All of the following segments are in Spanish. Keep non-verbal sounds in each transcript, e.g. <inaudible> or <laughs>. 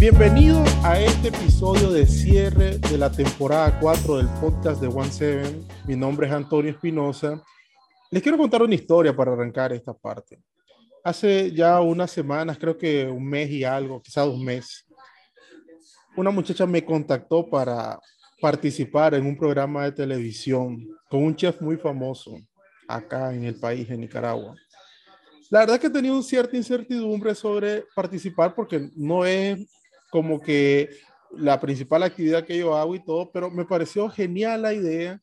Bienvenidos a este episodio de cierre de la temporada 4 del podcast de One Seven. Mi nombre es Antonio Espinosa. Les quiero contar una historia para arrancar esta parte. Hace ya unas semanas, creo que un mes y algo, quizás un mes, una muchacha me contactó para participar en un programa de televisión con un chef muy famoso acá en el país, en Nicaragua. La verdad que he tenido cierta incertidumbre sobre participar porque no es como que la principal actividad que yo hago y todo, pero me pareció genial la idea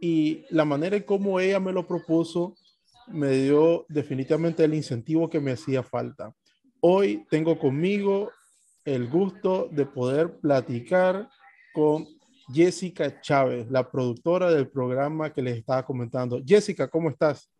y la manera en cómo ella me lo propuso me dio definitivamente el incentivo que me hacía falta. Hoy tengo conmigo el gusto de poder platicar con Jessica Chávez, la productora del programa que les estaba comentando. Jessica, ¿cómo estás?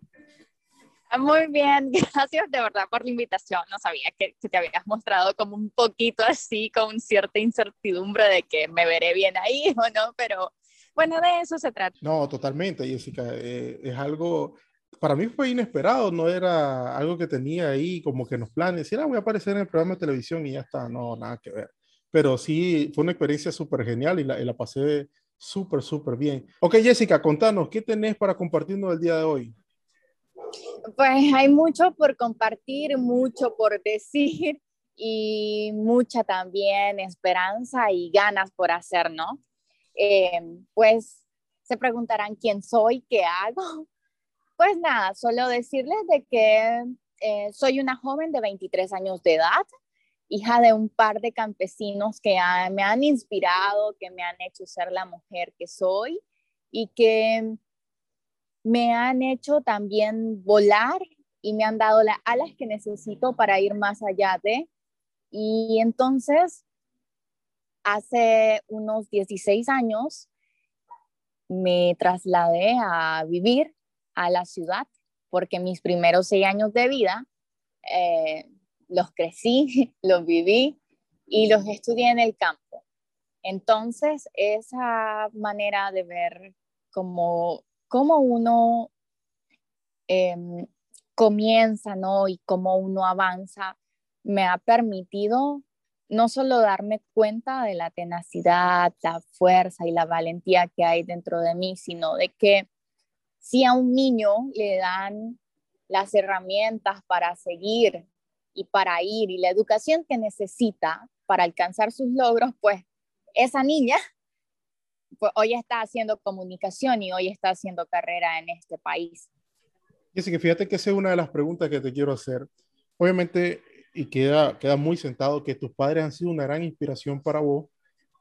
Muy bien, <laughs> gracias de verdad por la invitación. No sabía que, te habías mostrado como un poquito así, con cierta incertidumbre de que me veré bien ahí <laughs> o no, pero bueno, de eso se trata. No, totalmente, Jessica. Eh, es algo, para mí fue inesperado, no era algo que tenía ahí como que en los planes. era ah, voy a aparecer en el programa de televisión y ya está, no, nada que ver. Pero sí, fue una experiencia súper genial y la, y la pasé súper, súper bien. Ok, Jessica, contanos, ¿qué tenés para compartirnos el día de hoy? Pues hay mucho por compartir, mucho por decir y mucha también esperanza y ganas por hacer, ¿no? Eh, pues se preguntarán quién soy, qué hago. <laughs> Pues nada, solo decirles de que eh, soy una joven de 23 años de edad, hija de un par de campesinos que me han inspirado, que me han hecho ser la mujer que soy y que me han hecho también volar y me han dado las alas que necesito para ir más allá de. Y entonces, hace unos 16 años, me trasladé a vivir a la ciudad porque mis primeros seis años de vida eh, los crecí, <laughs> los viví y los estudié en el campo. Entonces, esa manera de ver como cómo uno em, comienza, ¿no? Y cómo uno avanza, me ha permitido no solo darme cuenta de la tenacidad, la fuerza y la valentía que hay dentro de mí, sino de que si a un niño le dan las herramientas para seguir y para ir y la educación que necesita para alcanzar sus logros, pues esa niña pues, hoy está haciendo comunicación y hoy está haciendo carrera en este país. Así que fíjate que esa es una de las preguntas que te quiero hacer. Obviamente, y queda, queda muy sentado que tus padres han sido una gran inspiración para vos,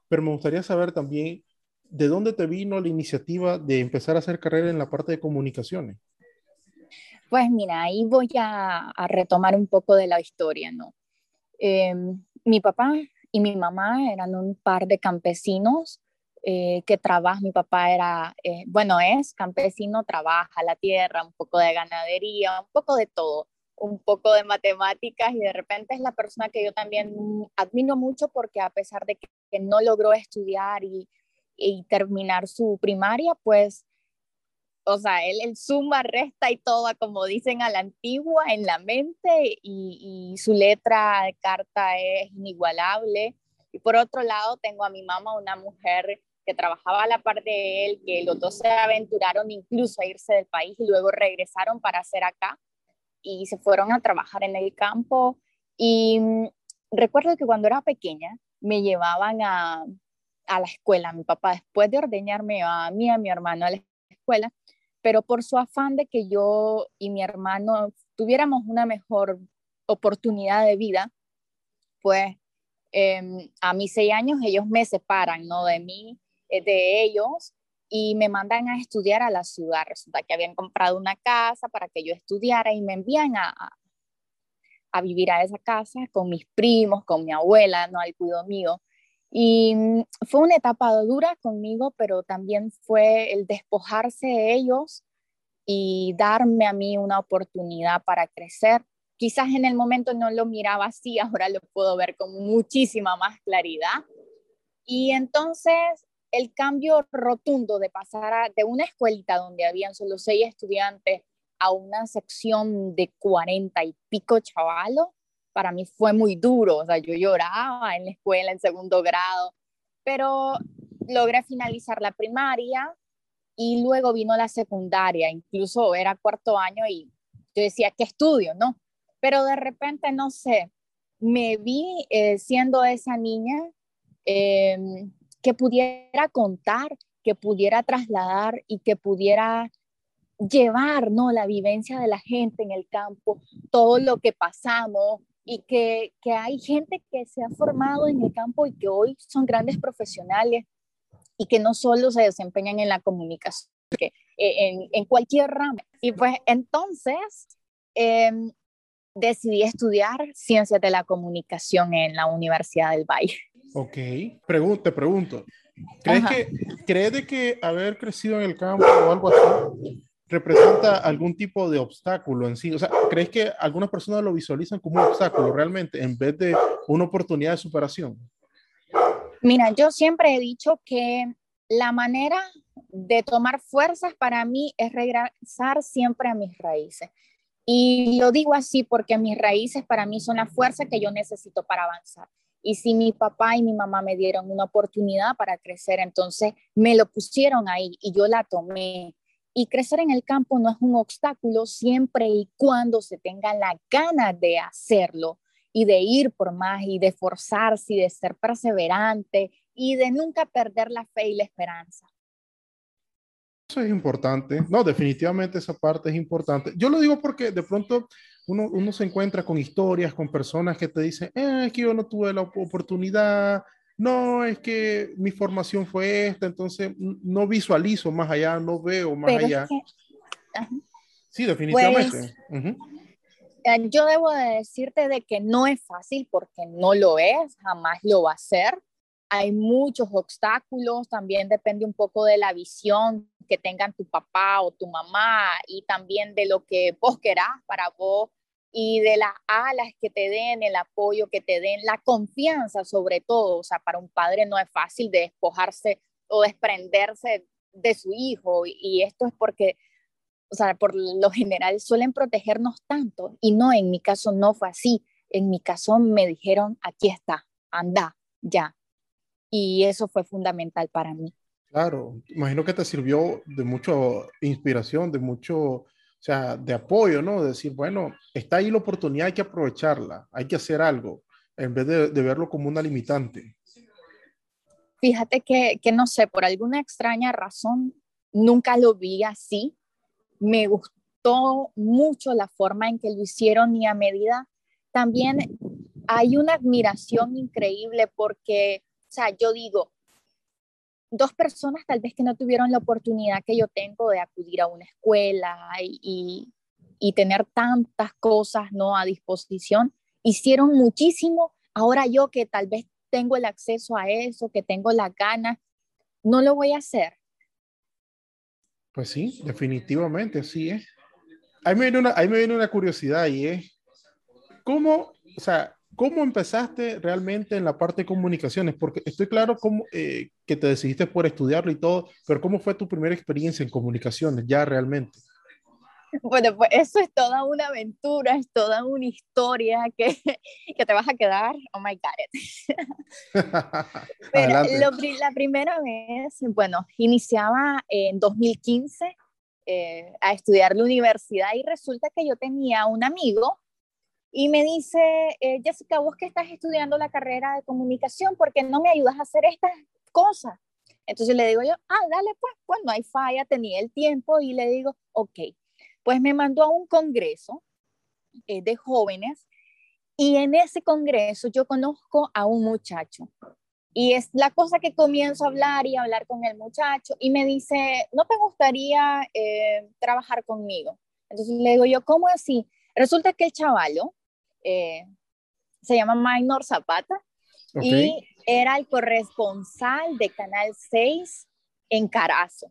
pero me gustaría saber también de dónde te vino la iniciativa de empezar a hacer carrera en la parte de comunicaciones. Pues mira, ahí voy a, retomar un poco de la historia, ¿no? Em, mi papá y mi mamá eran un par de campesinos eh, que trabaja, mi papá era, eh, bueno, es campesino, trabaja la tierra, un poco de ganadería, un poco de todo, un poco de matemáticas y de repente es la persona que yo también admiro mucho porque a pesar de que, no logró estudiar y, y, terminar su primaria, pues, o sea, él, el suma, resta y todo, como dicen a la antigua, en la mente y, y su letra de carta es inigualable. Y por otro lado, tengo a mi mamá, una mujer que trabajaba a la par de él, que los dos se aventuraron incluso a irse del país y luego regresaron para hacer acá y se fueron a trabajar en el campo. Y mm, recuerdo que cuando era pequeña me llevaban a, a la escuela, mi papá después de ordeñarme a mí, a mi hermano a la escuela, pero por su afán de que yo y mi hermano tuviéramos una mejor oportunidad de vida, pues em, a mis seis años ellos me separan, ¿no? De mí de ellos y me mandan a estudiar a la ciudad. Resulta que habían comprado una casa para que yo estudiara y me envían a, a vivir a esa casa con mis primos, con mi abuela, no al cuido mío. Y mm, fue una etapa dura conmigo, pero también fue el despojarse de ellos y darme a mí una oportunidad para crecer. Quizás en el momento no lo miraba así, <laughs> ahora lo puedo ver con muchísima más claridad. Y entonces el cambio rotundo de pasar de una escuelita donde habían solo seis estudiantes a una sección de cuarenta y pico chavalos, para mí fue muy duro, o sea, yo lloraba en la escuela en segundo grado, pero logré finalizar la primaria y luego vino la secundaria, incluso era cuarto año y yo decía, ¿qué estudio? No, pero de repente, no sé, me vi eh, siendo esa niña em, que pudiera contar, que pudiera trasladar y que pudiera llevar ¿no? la vivencia de la gente en el campo, todo lo que pasamos y que, que hay gente que se ha formado en el campo y que hoy son grandes profesionales y que no solo se desempeñan en la comunicación, eh, en, en cualquier rama. Y pues entonces em, decidí estudiar ciencias de la comunicación en la Universidad del Valle. Ok, pregunto, te pregunto, ¿crees que, ¿crees de que haber crecido en el campo o algo así representa algún tipo de obstáculo en sí? O sea, ¿crees que algunas personas lo visualizan como un obstáculo realmente en vez de una oportunidad de superación? Mira, yo siempre he dicho que la manera de tomar fuerzas para mí es regresar siempre a mis raíces. Y lo digo así porque mis raíces para mí son la fuerza que yo necesito para avanzar. Y si mi papá y mi mamá me dieron una oportunidad para crecer, entonces me lo pusieron ahí y yo la tomé. Y crecer en el campo no es un obstáculo siempre y cuando se tenga la gana de hacerlo y de ir por más y de forzarse y de ser perseverante y de nunca perder la fe y la esperanza. Eso es importante. No, definitivamente esa parte es importante. Yo lo digo porque de pronto uno, uno se encuentra con historias, con personas que te dicen, eh, es que yo no tuve la oportunidad, no, es que mi formación fue esta, entonces no visualizo más allá, no veo más allá. Sí, definitivamente. Pues, eh, yo debo de decirte de que no es fácil porque no lo es, jamás lo va a ser hay muchos obstáculos, también depende un poco de la visión que tengan tu papá o tu mamá y también de lo que vos querás para vos y de las alas que te den, el apoyo que te den, la confianza sobre todo. O sea, para un padre no es fácil despojarse o desprenderse de su hijo y esto es porque, o sea, por lo general suelen protegernos tanto y no, en mi caso no fue así. En mi caso me dijeron, aquí está, anda, ya, y eso fue fundamental para mí. Claro, imagino que te sirvió de mucha inspiración, de mucho, o sea, de apoyo, ¿no? De decir, bueno, está ahí la oportunidad, hay que aprovecharla, hay que hacer algo, en vez de, de verlo como una limitante. Fíjate que, que, no sé, por alguna extraña razón, nunca lo vi así. Me gustó mucho la forma en que lo hicieron y a medida también hay una admiración increíble porque o sea, yo digo, dos personas tal vez que no tuvieron la oportunidad que yo tengo de acudir a una escuela y, y, tener tantas cosas no a disposición, hicieron muchísimo. Ahora yo que tal vez tengo el acceso a eso, que tengo la gana, no lo voy a hacer. Pues sí, definitivamente, sí es. Ahí me viene una, ahí me viene una curiosidad y es, ¿cómo, o sea, ¿Cómo empezaste realmente en la parte de comunicaciones? Porque estoy claro cómo, eh, que te decidiste por estudiarlo y todo, pero ¿cómo fue tu primera experiencia en comunicaciones ya realmente? <laughs> Bueno, pues eso es toda una aventura, es toda una historia que, <laughs> que te vas a quedar, oh my God. <laughs> pero la primera vez, bueno, iniciaba en 2015 eh, a estudiar la universidad y resulta que yo tenía un amigo y me dice, eh, Jessica, vos que estás estudiando la carrera de comunicación, ¿por qué no me ayudas a hacer estas cosas? Entonces le digo yo, ah, dale pues, pues no hay falla, tenía el tiempo y le digo, ok, pues me mandó a un congreso eh, de jóvenes y en ese congreso yo conozco a un muchacho y es la cosa que comienzo a hablar y a hablar con el muchacho y me dice, ¿no te gustaría eh, trabajar conmigo? Entonces le digo yo, ¿cómo así? Resulta que el chavalo eh, se llama Minor Zapata y era el corresponsal de Canal 6 en Carazo.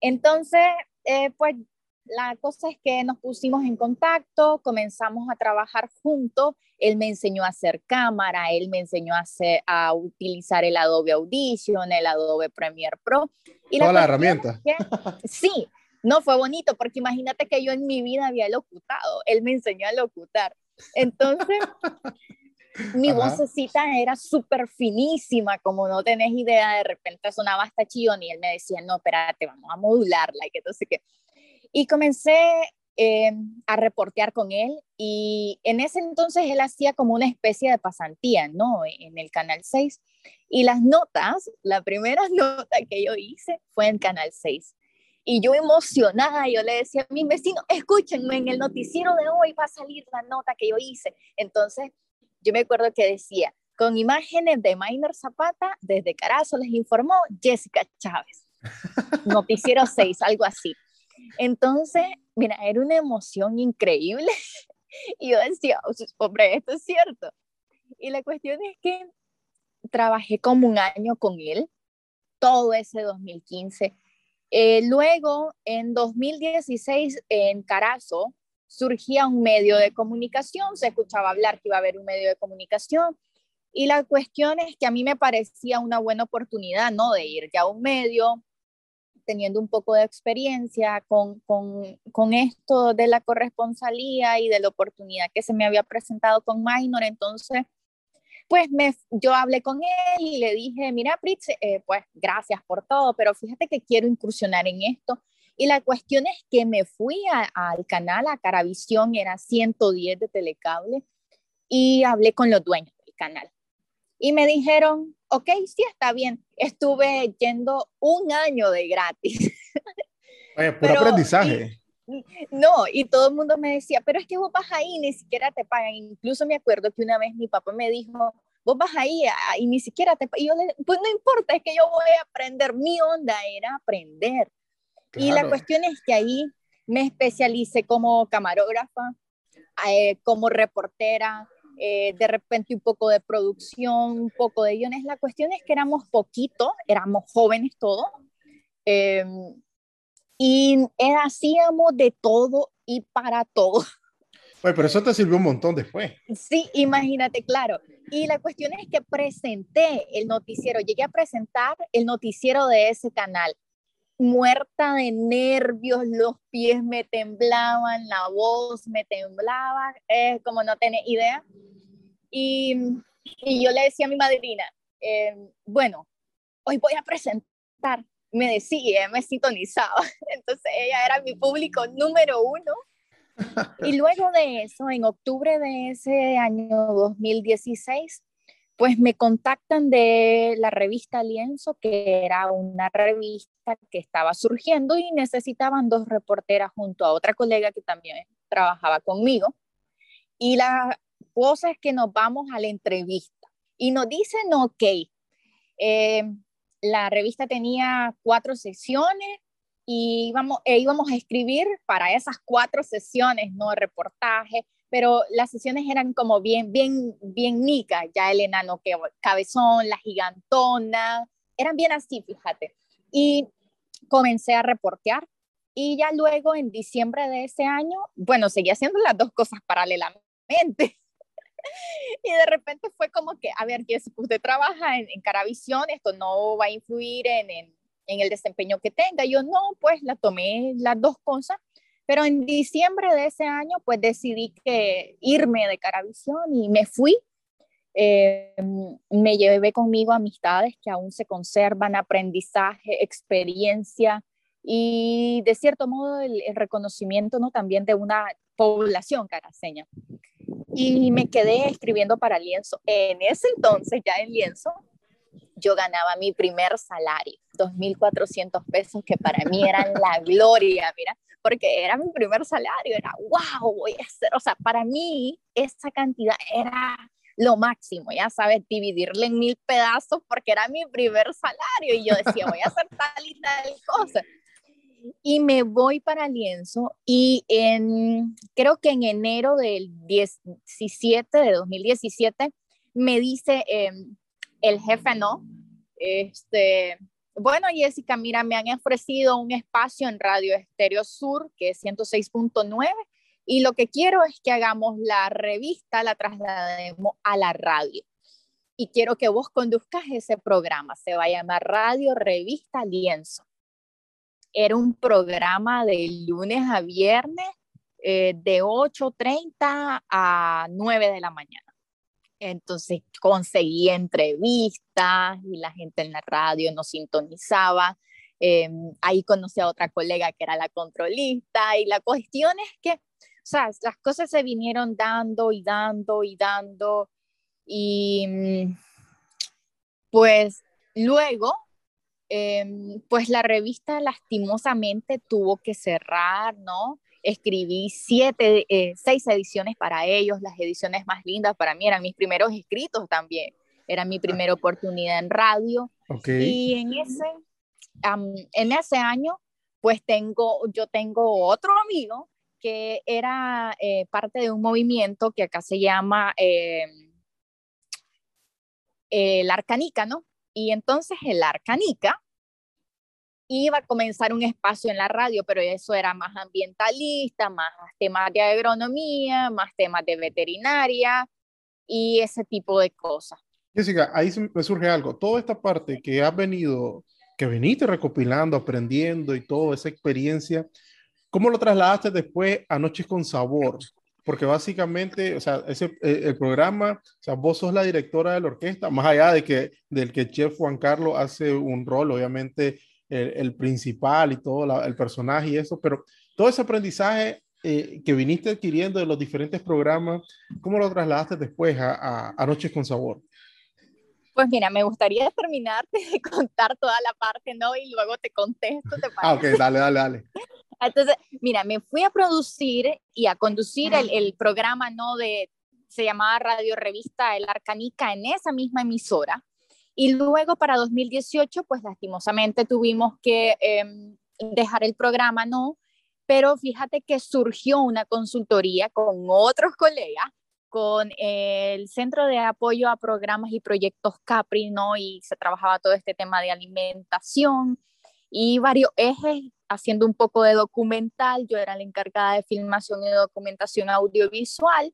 Entonces, eh, pues la cosa es que nos pusimos en contacto, comenzamos a trabajar juntos. Él me enseñó a hacer cámara, él me enseñó a, hacer, a utilizar el Adobe Audition, el Adobe Premiere Pro. Y Toda la, herramienta. sí, no fue bonito porque imagínate que yo en mi vida había locutado, él me enseñó a locutar. Entonces, mi vocecita era súper finísima, como no tenés idea, de repente sonaba hasta chillón y él me decía, no, espérate, vamos a modularla y que entonces que... Y comencé eh, a reportear con él y en ese entonces él hacía como una especie de pasantía, ¿no? En el Canal 6. Y las notas, la primera <laughs> nota que yo hice fue en Canal 6. Y yo emocionada, yo le decía a mi vecino, escúchenme, en el noticiero de hoy va a salir la nota que yo hice. Entonces, yo me acuerdo que decía, con imágenes de Minor Zapata, desde Carazo les informó Jessica Chávez. <laughs> Noticiero 6, algo así. Entonces, mira, era una emoción increíble. <laughs> Y yo decía, hombre, esto es cierto. Y la cuestión es que trabajé como un año con él, todo ese 2015. Eh, luego, en 2016, en Carazo, surgía un medio de comunicación, se escuchaba hablar que iba a haber un medio de comunicación. Y la cuestión es que a mí me parecía una buena oportunidad, ¿no? De ir ya a un medio, teniendo un poco de experiencia con, con, con, esto de la corresponsalía y de la oportunidad que se me había presentado con Minor. Entonces, pues me, yo hablé con él y le dije, mira, Pritz, eh, pues gracias por todo, pero fíjate que quiero incursionar en esto. Y la cuestión es que me fui al canal, a Caravisión, era 110 de Telecable, y hablé con los dueños del canal. Y me dijeron, ok, sí, está bien. Estuve yendo un año de gratis. Oye, puro aprendizaje. No, y todo el mundo me decía, pero es que vos vas ahí, ni siquiera te pagan. Incluso me acuerdo que una vez mi papá me dijo, vos vas ahí ah, y ni siquiera te pagan. Y yo le, pues no importa, es que yo voy a aprender. Mi onda era aprender. Y la cuestión es que ahí me especialicé como camarógrafa, eh, como reportera, eh, de repente un poco de producción, un poco de guiones. La cuestión es que éramos poquito, éramos jóvenes todos, eh, y hacíamos de todo y para todo. Oye, pero eso te sirvió un montón después. Sí, imagínate, claro. Y la cuestión es que presenté el noticiero, llegué a presentar el noticiero de ese canal muerta de nervios, los pies me temblaban, la voz me temblaba, eh, como no tenés idea. Y, y, yo le decía a mi madrina, eh, bueno, hoy voy a presentar. Me decía, me sintonizaba. <laughs> Entonces ella era mi público número uno. <laughs> Y luego de eso, en octubre de ese año 2016, pues me contactan de la revista Lienzo, que era una revista que estaba surgiendo y necesitaban dos reporteras junto a otra colega que también trabajaba conmigo. Y la cosa es que nos vamos a la entrevista y nos dicen, ok, eh, la revista tenía cuatro sesiones y íbamos, e íbamos a escribir para esas cuatro sesiones, ¿no? Reportaje, pero las sesiones eran como bien, bien, bien nicas, ya el enano que cabezón, la gigantona, eran bien así, fíjate. Y comencé a reportear y ya luego en diciembre de ese año, bueno, seguí haciendo las dos cosas paralelamente. <laughs> y de repente fue como que, a ver, que usted trabaja en, en Caravisión, esto no va a influir en, en, en el desempeño que tenga. Yo no, pues la tomé las dos cosas pero en diciembre de ese año, pues decidí que irme de Caravisión y me fui. Eh, me llevé conmigo amistades que aún se conservan, aprendizaje, experiencia y de cierto modo el, reconocimiento ¿no? también de una población caraseña. Y me quedé escribiendo para Lienzo. En ese entonces, ya en Lienzo, yo ganaba mi primer salario, 2.400 pesos, que para mí eran <laughs> la gloria, mira, porque era mi primer salario, era, wow, voy a hacer, o sea, para mí esa cantidad era lo máximo, ya sabes, dividirle en mil pedazos porque era mi primer salario y yo decía, voy a hacer tal y tal cosa. Y me voy para Lienzo y en, creo que en enero del 17 de 2017 me dice eh, el jefe, ¿no? Este, bueno, Jessica, mira, me han ofrecido un espacio en Radio Estéreo Sur, que es 106.9, y lo que quiero es que hagamos la revista, la traslademos a la radio. Y quiero que vos conduzcas ese programa. Se va a llamar Radio Revista Lienzo. Era un programa de lunes a viernes eh, de 8.30 a 9 de la mañana. Entonces conseguí entrevistas y la gente en la radio nos sintonizaba. Em, ahí conocí a otra colega que era la controlista y la cuestión es que, o sea, las cosas se vinieron dando y dando y dando y mm, pues luego, em, pues la revista lastimosamente tuvo que cerrar, ¿no? escribí siete, eh, seis ediciones para ellos, las ediciones más lindas para mí eran mis primeros escritos también, era mi primera oportunidad en radio. Y en ese, en ese año, pues tengo, yo tengo otro amigo que era eh, parte de un movimiento que acá se llama eh, el Arcanica, ¿no? Y entonces el Arcanica iba a comenzar un espacio en la radio, pero eso era más ambientalista, más temas de agronomía, más temas de veterinaria y ese tipo de cosas. Jessica, ahí me surge algo. Toda esta parte que has venido, que viniste recopilando, aprendiendo y toda esa experiencia, ¿cómo lo trasladaste después a Noches con Sabor? Porque básicamente, o sea, ese, eh, el programa, o sea, vos sos la directora de la orquesta, más allá de que, del que el chef Juan Carlos hace un rol, obviamente, el, principal y todo el personaje y eso, pero todo ese aprendizaje eh, que viniste adquiriendo de los diferentes programas, ¿cómo lo trasladaste después a, a, Noches con Sabor? Pues mira, me gustaría terminarte de <laughs> contar toda la parte, ¿no? Y luego te contesto, ¿te Ah, ok, dale, dale, dale. Entonces, mira, me fui a producir y a conducir el, el programa, ¿no? De, se llamaba Radio Revista El Arcanica en esa misma emisora. Y luego para 2018, pues lastimosamente tuvimos que em, dejar el programa, ¿no? Pero fíjate que surgió una consultoría con otros colegas, con el Centro de Apoyo a Programas y Proyectos CAPRI, ¿no? Y se trabajaba todo este tema de alimentación y varios ejes haciendo un poco de documental. Yo era la encargada de filmación y documentación audiovisual.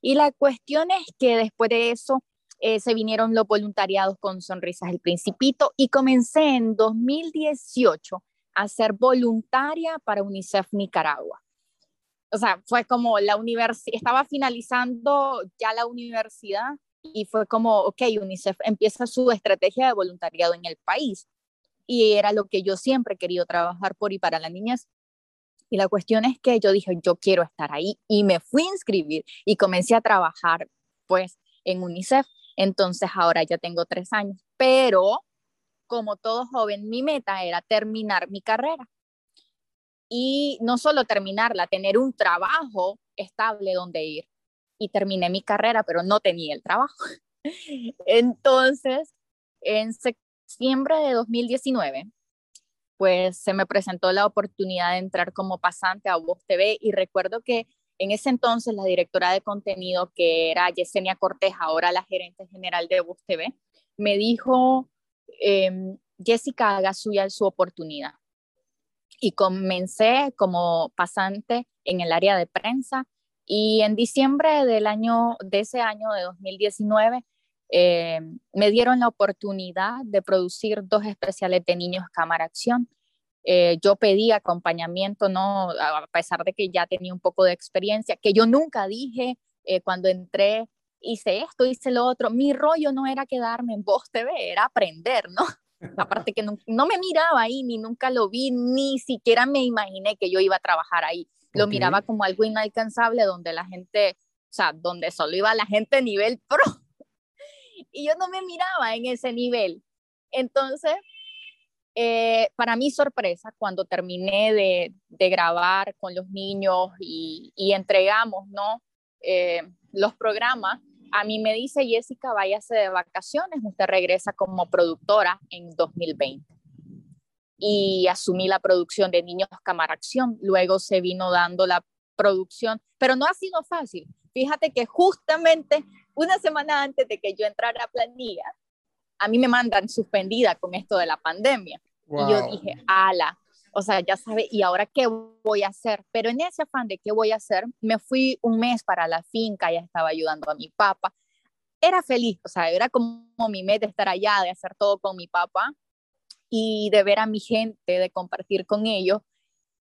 Y la cuestión es que después de eso eh, se vinieron los voluntariados con Sonrisas el Principito y comencé en 2018 a ser voluntaria para UNICEF Nicaragua. O sea, fue como la universidad, estaba finalizando ya la universidad y fue como, ok, UNICEF empieza su estrategia de voluntariado en el país. Y era lo que yo siempre he querido trabajar por y para las niñas. Y la cuestión es que yo dije, yo quiero estar ahí y me fui a inscribir y comencé a trabajar pues en UNICEF. Entonces ahora ya tengo tres años, pero como todo joven, mi meta era terminar mi carrera. Y no solo terminarla, tener un trabajo estable donde ir. Y terminé mi carrera, pero no tenía el trabajo. <laughs> Entonces, en septiembre de 2019, pues se me presentó la oportunidad de entrar como pasante a Voz TV y recuerdo que en ese entonces, la directora de contenido, que era Yesenia Cortés, ahora la gerente general de Bus TV, me dijo, em, Jessica, haga suya su oportunidad. Y comencé como pasante en el área de prensa y en diciembre del año, de ese año de 2019, em, me dieron la oportunidad de producir dos especiales de niños cámara acción eh, yo pedí acompañamiento, ¿no? A pesar de que ya tenía un poco de experiencia, que yo nunca dije eh, cuando entré, hice esto, hice lo otro. Mi rollo no era quedarme en Voz TV, era aprender, ¿no? <laughs> Aparte que no, me miraba ahí, ni nunca lo vi, ni siquiera me imaginé que yo iba a trabajar ahí. Lo miraba como algo inalcanzable donde la gente, o sea, donde solo iba la gente nivel pro. Y yo no me miraba en ese nivel. Entonces, eh, para mi sorpresa, cuando terminé de, grabar con los niños y, entregamos ¿no? Eh, los programas, a mí me dice Jessica, váyase de vacaciones, usted regresa como productora en 2020. Y asumí la producción de Niños Cámara Acción. Luego se vino dando la producción, pero no ha sido fácil. Fíjate que justamente una semana antes de que yo entrara a planilla, a mí me mandan suspendida con esto de la pandemia. Y yo dije, ala, o sea, ya sabe, ¿y ahora qué voy a hacer? Pero en ese afán de qué voy a hacer, me fui un mes para la finca, ya estaba ayudando a mi papá. Era feliz, o sea, era como mi meta estar allá, de hacer todo con mi papá y de ver a mi gente, de compartir con ellos.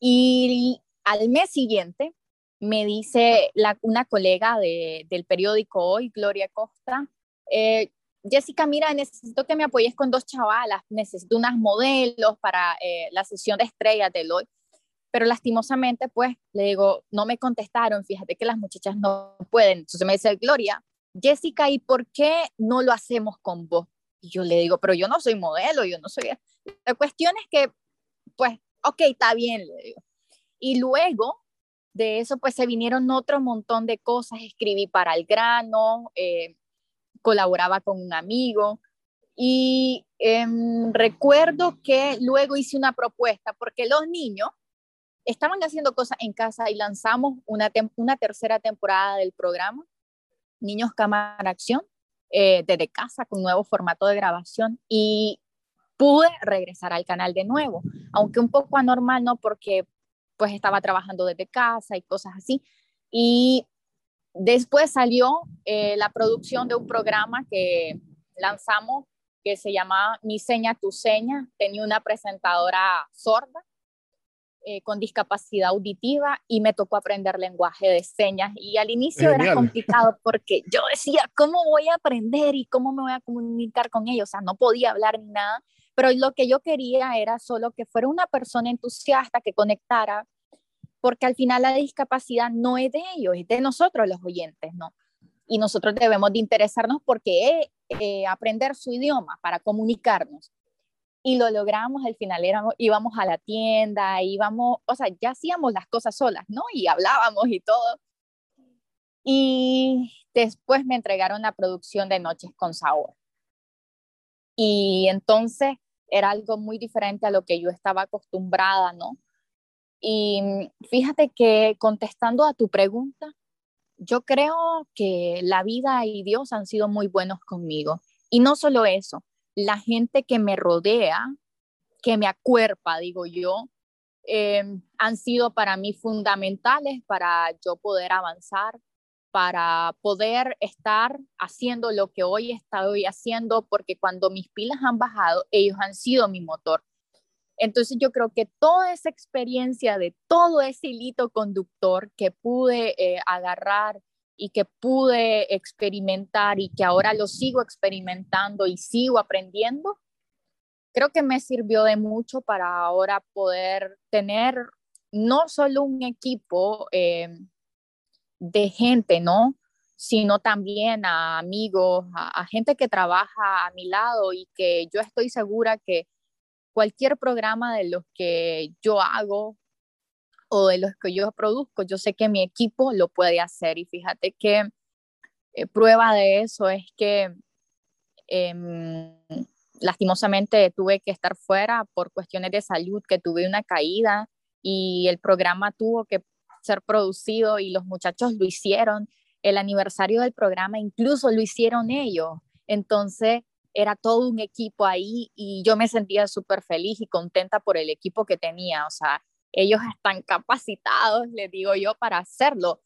Y al mes siguiente me dice una colega del periódico Hoy, Gloria Costa, eh, Jessica, mira, necesito que me apoyes con dos chavalas, necesito unas modelos para eh, la sesión de estrellas de hoy. Pero lastimosamente, pues, le digo, no me contestaron, fíjate que las muchachas no pueden. Entonces me dice, Gloria, Jessica, ¿y por qué no lo hacemos con vos? Y yo le digo, pero yo no soy modelo, yo no soy... La cuestión es que, pues, ok, está bien, le digo. Y luego de eso, pues se vinieron otro montón de cosas. Escribí para el grano, eh, colaboraba con un amigo y em, recuerdo que luego hice una propuesta porque los niños estaban haciendo cosas en casa y lanzamos una, una tercera temporada del programa, Niños Cámara Acción, eh, desde casa con nuevo formato de grabación y pude regresar al canal de nuevo, aunque un poco anormal, ¿no? Porque pues estaba trabajando desde casa y cosas así. Y después salió eh, la producción de un programa que lanzamos que se llamaba Mi Seña, Tu Seña. Tenía una presentadora sorda eh, con discapacidad auditiva y me tocó aprender lenguaje de señas. Y al inicio era complicado porque yo decía, ¿cómo voy a aprender y cómo me voy a comunicar con ellos? O sea, no podía hablar ni nada, pero lo que yo quería era solo que fuera una persona entusiasta que conectara, porque al final la discapacidad no es de ellos, es de nosotros los oyentes, ¿no? Y nosotros debemos de interesarnos porque eh, aprender su idioma para comunicarnos y lo logramos, al final éramos, íbamos a la tienda, íbamos, o sea, ya hacíamos las cosas solas, ¿no? Y hablábamos y todo. Y después me entregaron la producción de Noches con Sabor. Y entonces era algo muy diferente a lo que yo estaba acostumbrada, ¿no? Y fíjate que contestando a tu pregunta, yo creo que la vida y Dios han sido muy buenos conmigo. Y no solo eso, la gente que me rodea, que me acuerpa, digo yo, em, han sido para mí fundamentales para yo poder avanzar, para poder estar haciendo lo que hoy estoy haciendo, porque cuando mis pilas han bajado, ellos han sido mi motor. Entonces yo creo que toda esa experiencia de todo ese hilito conductor que pude eh, agarrar y que pude experimentar y que ahora lo sigo experimentando y sigo aprendiendo, creo que me sirvió de mucho para ahora poder tener no solo un equipo eh, de gente, ¿no? sino también a amigos, a, gente que trabaja a mi lado y que yo estoy segura que cualquier programa de los que yo hago o de los que yo produzco, yo sé que mi equipo lo puede hacer y fíjate que eh, prueba de eso es que em, lastimosamente tuve que estar fuera por cuestiones de salud, que tuve una caída y el programa tuvo que ser producido y los muchachos lo hicieron. El aniversario del programa incluso lo hicieron ellos. Entonces era todo un equipo ahí y yo me sentía súper feliz y contenta por el equipo que tenía. O sea, ellos están capacitados, les digo yo, para hacerlo.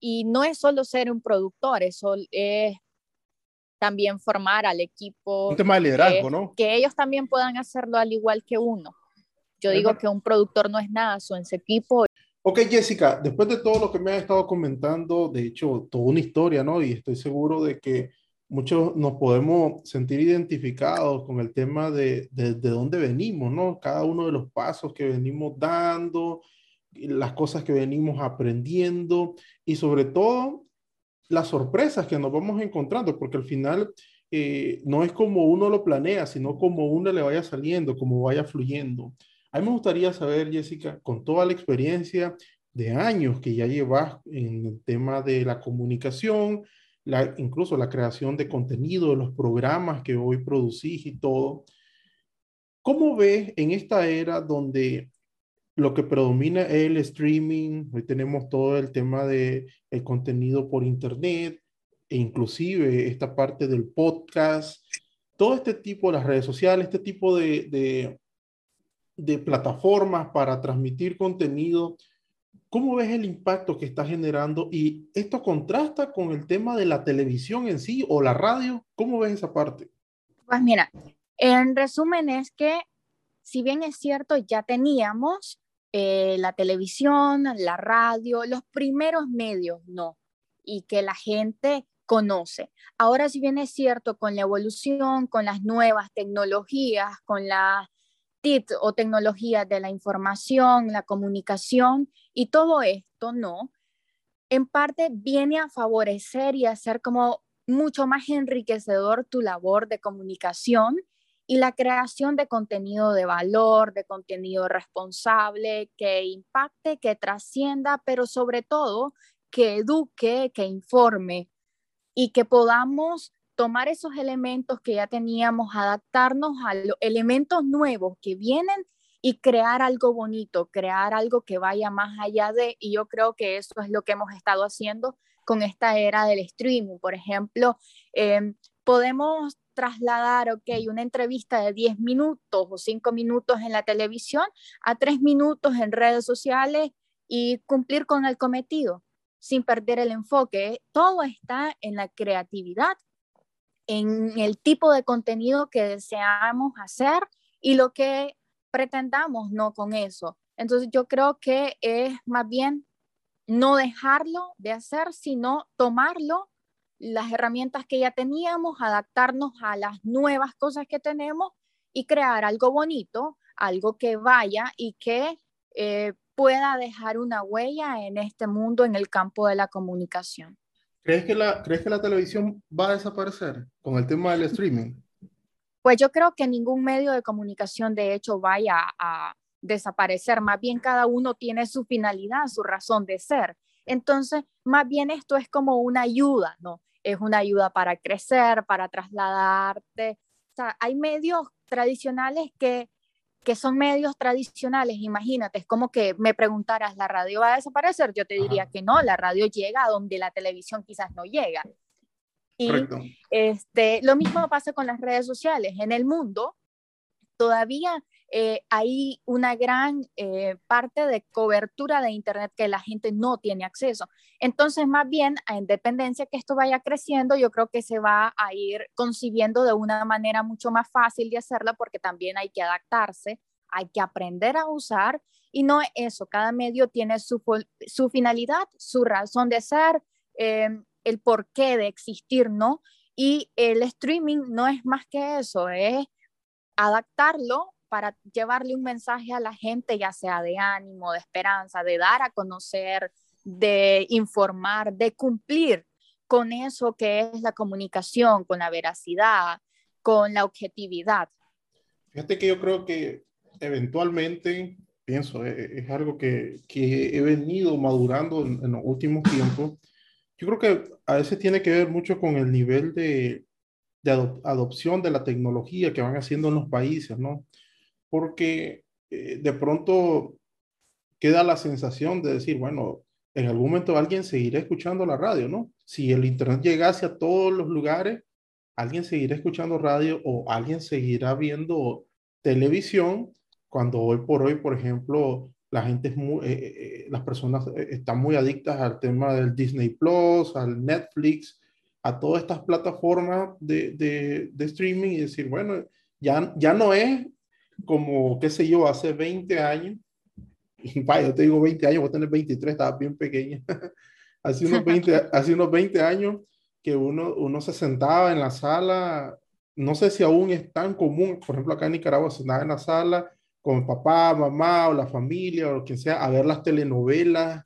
Y no es solo ser un productor, eso es también formar al equipo. Un tema de liderazgo, ¿no? Que ellos también puedan hacerlo al igual que uno. Yo digo que un productor no es nada, ese equipo. Ok, Jessica, después de todo lo que me has estado comentando, de hecho, toda una historia, ¿no? Y estoy seguro de que muchos nos podemos sentir identificados con el tema de, de, dónde venimos, ¿no? Cada uno de los pasos que venimos dando, las cosas que venimos aprendiendo y sobre todo las sorpresas que nos vamos encontrando, porque al final eh, no es como uno lo planea, sino como uno le vaya saliendo, como vaya fluyendo. A mí me gustaría saber, Jessica, con toda la experiencia de años que ya llevas en el tema de la comunicación, incluso la creación de contenido, los programas que hoy producís y todo. ¿Cómo ves en esta era donde lo que predomina es el streaming? Hoy tenemos todo el tema de el contenido por internet e inclusive esta parte del podcast, todo este tipo de las redes sociales, este tipo de, de plataformas para transmitir contenido ¿Cómo ves el impacto que está generando? Y esto contrasta con el tema de la televisión en sí o la radio. ¿Cómo ves esa parte? Pues mira, en resumen es que si bien es cierto, ya teníamos eh, la televisión, la radio, los primeros medios no, y que la gente conoce. Ahora, si bien es cierto, con la evolución, con las nuevas tecnologías, con las TIC o tecnologías de la información, la comunicación y todo esto, no, en parte viene a favorecer y a hacer como mucho más enriquecedor tu labor de comunicación y la creación de contenido de valor, de contenido responsable, que impacte, que trascienda, pero sobre todo que eduque, que informe y que podamos tomar esos elementos que ya teníamos, adaptarnos a los elementos nuevos que vienen y crear algo bonito, crear algo que vaya más allá de, y yo creo que eso es lo que hemos estado haciendo con esta era del streaming. Por ejemplo, em, podemos trasladar, ok, una entrevista de 10 minutos o 5 minutos en la televisión a 3 minutos en redes sociales y cumplir con el cometido sin perder el enfoque. Todo está en la creatividad, en el tipo de contenido que deseamos hacer y lo que pretendamos no con eso. Entonces yo creo que es más bien no dejarlo de hacer, sino tomarlo, las herramientas que ya teníamos, adaptarnos a las nuevas cosas que tenemos y crear algo bonito, algo que vaya y que eh, pueda dejar una huella en este mundo en el campo de la comunicación. ¿Crees que la, ¿crees que la televisión va a desaparecer con el tema del streaming? Pues yo creo que ningún medio de comunicación de hecho vaya a, desaparecer, más bien cada uno tiene su finalidad, su razón de ser. Entonces, más bien esto es como una ayuda, ¿no? Es una ayuda para crecer, para trasladarte. O sea, hay medios tradicionales que, que son medios tradicionales, imagínate, es como que me preguntaras, ¿la radio va a desaparecer? Yo te diría que no, la radio llega a donde la televisión quizás no llega. Y este, lo mismo pasa con las redes sociales. En el mundo, todavía eh, hay una gran eh, parte de cobertura de Internet que la gente no tiene acceso. Entonces, más bien, a independencia que esto vaya creciendo, yo creo que se va a ir concibiendo de una manera mucho más fácil de hacerla porque también hay que adaptarse, hay que aprender a usar y no eso, cada medio tiene su, su finalidad, su razón de ser, eh, el porqué de existir, ¿no? Y el streaming no es más que eso, es adaptarlo para llevarle un mensaje a la gente, ya sea de ánimo, de esperanza, de dar a conocer, de informar, de cumplir con eso que es la comunicación, con la veracidad, con la objetividad. Fíjate que yo creo que eventualmente, pienso, eh, es, algo que, que, he venido madurando en, en, los últimos tiempos. Yo creo que a veces tiene que ver mucho con el nivel de, de adopción de la tecnología que van haciendo en los países, ¿no? Porque eh, de pronto queda la sensación de decir, bueno, en algún momento alguien seguirá escuchando la radio, ¿no? Si el Internet llegase a todos los lugares, alguien seguirá escuchando radio o alguien seguirá viendo televisión cuando hoy por hoy, por ejemplo, la gente es eh, eh, las personas están muy adictas al tema del Disney Plus, al Netflix, a todas estas plataformas de, de, de streaming y decir, bueno, ya, ya no es como, qué sé yo, hace 20 años, vaya, yo te digo 20 años, voy a tener 23, estaba bien pequeña, <laughs> hace unos 20, <laughs> hace unos 20 años que uno, uno se sentaba en la sala, no sé si aún es tan común, por ejemplo, acá en Nicaragua se sentaba en la sala con papá, mamá o la familia o quien sea, a ver las telenovelas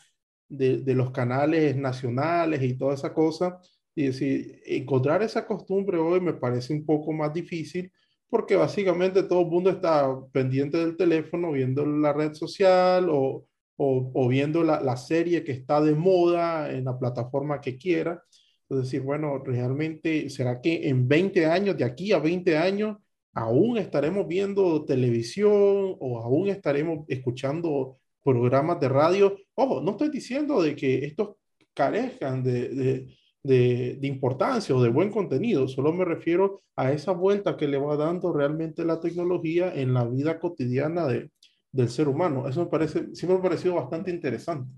de, de los canales nacionales y toda esa cosa. Y decir, encontrar esa costumbre hoy me parece un poco más difícil porque básicamente todo el mundo está pendiente del teléfono viendo la red social o, o, viendo la, la, serie que está de moda en la plataforma que quiera. Es decir, bueno, realmente, ¿será que en 20 años, de aquí a 20 años, aún estaremos viendo televisión o aún estaremos escuchando programas de radio? Ojo, no estoy diciendo de que estos carezcan de, de de, importancia o de buen contenido, solo me refiero a esa vuelta que le va dando realmente la tecnología en la vida cotidiana de, del ser humano. Eso me parece, sí me ha parecido bastante interesante.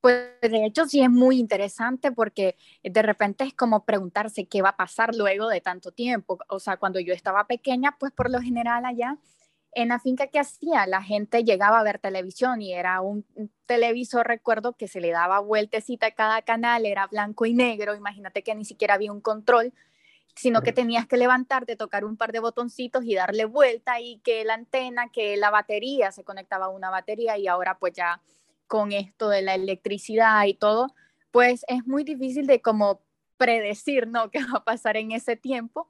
Pues de hecho sí es muy interesante porque de repente es como preguntarse qué va a pasar luego de tanto tiempo. O sea, cuando yo estaba pequeña, pues por lo general allá en la finca que hacía, la gente llegaba a ver televisión y era un, televisor, recuerdo, que se le daba vueltecita a cada canal, era blanco y negro, imagínate que ni siquiera había un control, sino que tenías que levantarte, tocar un par de botoncitos y darle vuelta y que la antena, que la batería, se conectaba a una batería y ahora pues ya con esto de la electricidad y todo, pues es muy difícil de como predecir, ¿no? <laughs> ¿Qué va a pasar en ese tiempo?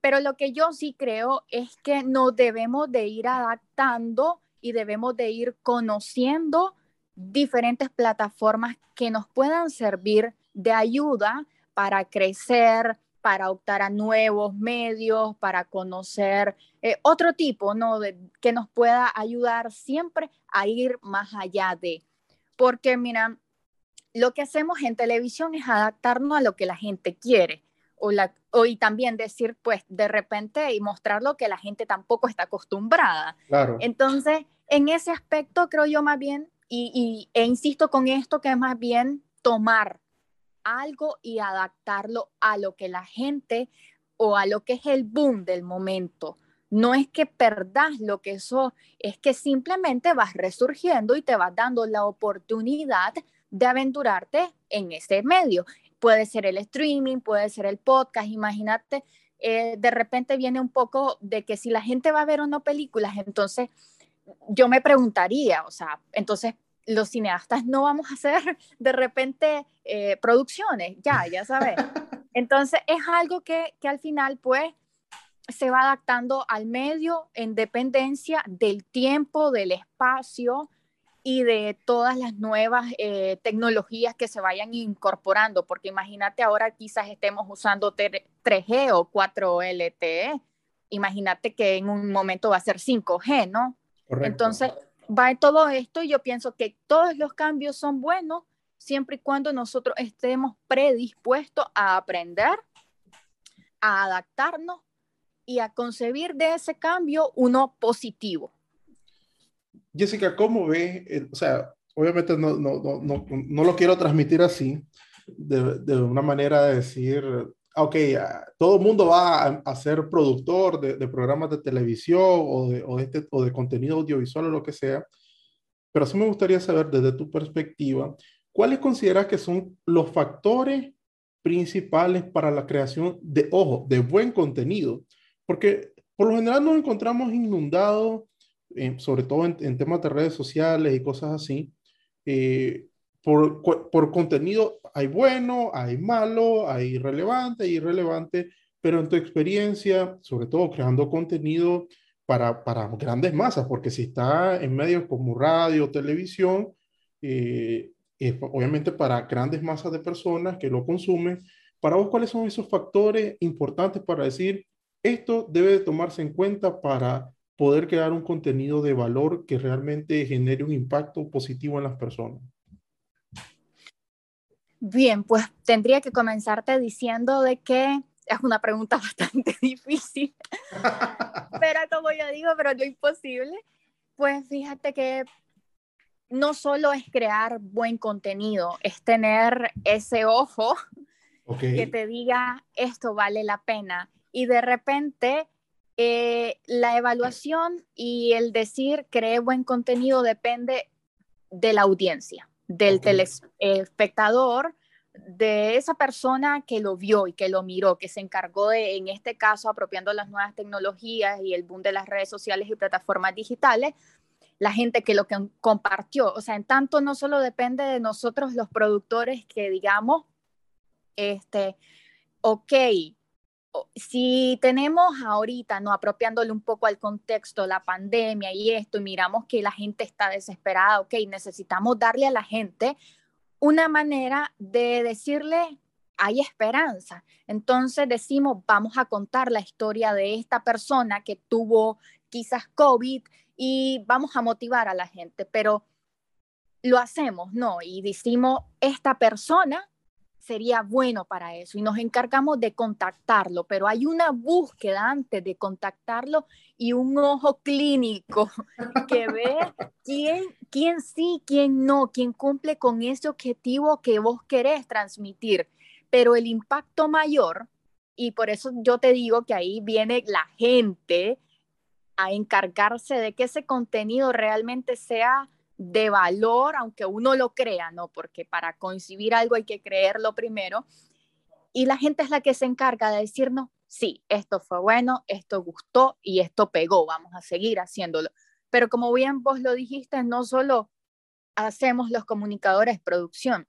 Pero lo que yo sí creo es que nos debemos de ir adaptando y debemos de ir conociendo diferentes plataformas que nos puedan servir de ayuda para crecer, para optar a nuevos medios, para conocer eh, otro tipo, ¿no? Que nos pueda ayudar siempre a ir más allá de. Porque, mira, lo que hacemos en televisión es adaptarnos a lo que la gente quiere o, la, o y también decir, pues, de repente y mostrar lo que la gente tampoco está acostumbrada. Claro. Entonces, en ese aspecto creo yo más bien, y, y, e insisto con esto, que es más bien tomar algo y adaptarlo a lo que la gente o a lo que es el boom del momento. No es que perdas lo que eso, es que simplemente vas resurgiendo y te vas dando la oportunidad de aventurarte en ese medio puede ser el streaming, puede ser el podcast, imagínate, eh, de repente viene un poco de que si la gente va a ver o no películas, entonces yo me preguntaría, o sea, entonces los cineastas no vamos a hacer <laughs> de repente eh, producciones, ya, ya sabes. <laughs> Entonces es algo que, que al final pues se va adaptando al medio en dependencia del tiempo, del espacio, y de todas las nuevas eh, tecnologías que se vayan incorporando, porque imagínate ahora quizás estemos usando 3G o 4 LTE, imagínate que en un momento va a ser 5G, ¿no? Entonces, va todo esto y yo pienso que todos los cambios son buenos siempre y cuando nosotros estemos predispuestos a aprender, a adaptarnos y a concebir de ese cambio uno positivo. Jessica, ¿cómo ves? Eh, o sea, obviamente no, no, no, no, lo quiero transmitir así, de, de, una manera de decir, ok, todo el mundo va a, ser productor de, programas de televisión o de, o, de este, o de contenido audiovisual o lo que sea, pero sí me gustaría saber desde tu perspectiva, ¿cuáles consideras que son los factores principales para la creación de, ojo, de buen contenido? Porque por lo general nos encontramos inundados sobre todo en, temas de redes sociales y cosas así, eh, por, por, contenido hay bueno, hay malo, hay relevante, hay irrelevante, pero en tu experiencia, sobre todo creando contenido para, para grandes masas, porque si está en medios como radio, televisión, eh, obviamente para grandes masas de personas que lo consumen, para vos, ¿cuáles son esos factores importantes para decir, esto debe de tomarse en cuenta para poder crear un contenido de valor que realmente genere un impacto positivo en las personas? Bien, pues tendría que comenzarte diciendo de que es una pregunta <laughs> bastante difícil, pero como yo digo, pero no imposible. Pues fíjate que no solo es crear buen contenido, es tener ese ojo okay. que te diga esto vale la pena y de repente eh, la evaluación y el decir cree buen contenido depende de la audiencia, del okay. telespectador, de esa persona que lo vio y que lo miró, que se encargó de, en este caso, apropiando las nuevas tecnologías y el boom de las redes sociales y plataformas digitales, la gente que lo que compartió. O sea, en tanto no solo depende de nosotros los productores que digamos, este, ok, si tenemos ahorita, no apropiándole un poco al contexto, la pandemia y esto, y miramos que la gente está desesperada, ok, necesitamos darle a la gente una manera de decirle, hay esperanza. Entonces decimos, vamos a contar la historia de esta persona que tuvo quizás COVID y vamos a motivar a la gente, pero lo hacemos, ¿no? Y decimos, esta persona sería bueno para eso y nos encargamos de contactarlo, pero hay una búsqueda antes de contactarlo y un ojo clínico <laughs> que ve quién, quién sí, quién no, quién cumple con ese objetivo que vos querés transmitir. Pero el impacto mayor, y por eso yo te digo que ahí viene la gente a encargarse de que ese contenido realmente sea de valor, aunque uno lo crea, ¿no? Porque para concebir algo hay que creerlo primero. Y la gente es la que se encarga de decirnos, sí, esto fue bueno, esto gustó y esto pegó, vamos a seguir haciéndolo. Pero como bien vos lo dijiste, no solo hacemos los comunicadores producción,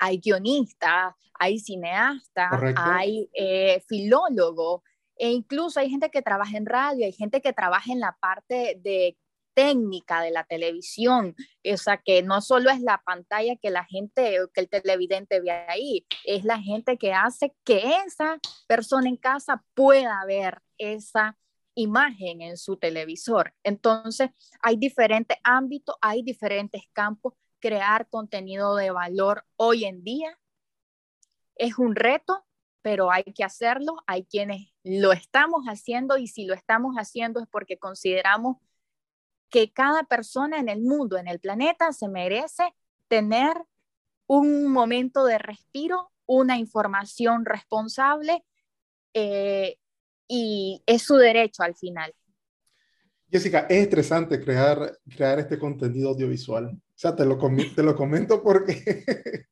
hay guionistas, hay cineastas, hay eh, filólogos, e incluso hay gente que trabaja en radio, hay gente que trabaja en la parte de técnica de la televisión, o sea, que no solo es la pantalla que la gente, que el televidente ve ahí, es la gente que hace que esa persona en casa pueda ver esa imagen en su televisor. Entonces, hay diferentes ámbitos, hay diferentes campos. Crear contenido de valor hoy en día es un reto, pero hay que hacerlo. Hay quienes lo estamos haciendo y si lo estamos haciendo es porque consideramos que cada persona en el mundo, en el planeta, se merece tener un momento de respiro, una información responsable eh, y es su derecho al final. Jessica, es estresante crear, crear este contenido audiovisual. O sea, te lo, te lo comento porque <laughs>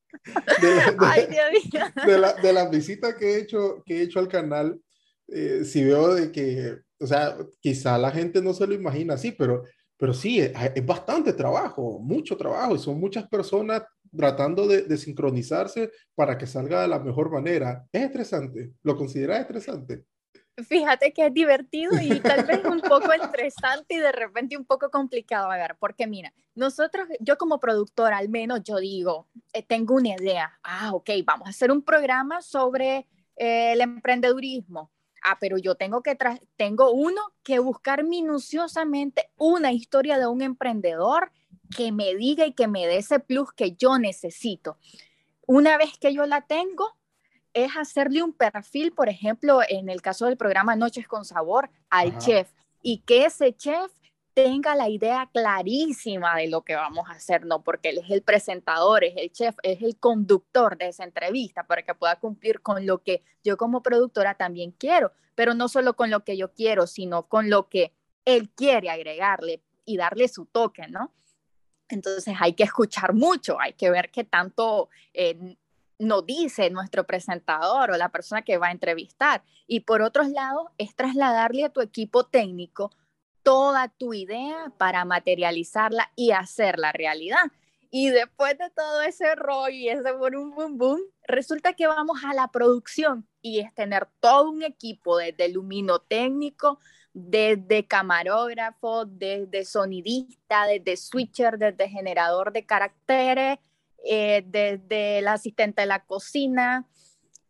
de, la, de, las visitas que he hecho, que he hecho al canal, eh, si veo de que, o sea, quizá la gente no se lo imagina así, pero pero sí, es, bastante trabajo, mucho trabajo, y son muchas personas tratando de, sincronizarse para que salga de la mejor manera. Es estresante, ¿lo consideras estresante? Fíjate que es divertido y tal vez un <laughs> poco estresante y de repente un poco complicado a ver, porque mira, nosotros, yo como productora al menos, yo digo, eh, tengo una idea, ah, ok, vamos a hacer un programa sobre eh, el emprendedurismo ah, pero yo tengo que tengo uno que buscar minuciosamente una historia de un emprendedor que me diga y que me dé ese plus que yo necesito. Una vez que yo la tengo, es hacerle un perfil, por ejemplo, en el caso del programa Noches con Sabor, al chef y que ese chef tenga la idea clarísima de lo que vamos a hacer, no porque él es el presentador, es el chef, es el conductor de esa entrevista para que pueda cumplir con lo que yo como productora también quiero, pero no solo con lo que yo quiero, sino con lo que él quiere agregarle y darle su toque, ¿no? Entonces hay que escuchar mucho, hay que ver qué tanto eh, nos dice nuestro presentador o la persona que va a entrevistar. Y por otro lado, es trasladarle a tu equipo técnico toda tu idea para materializarla y hacerla realidad. Y después de todo ese rollo y ese boom, boom, boom, resulta que vamos a la producción y es tener todo un equipo desde luminotécnico, desde camarógrafo, desde sonidista, desde switcher, desde generador de caracteres, eh, desde el asistente de la cocina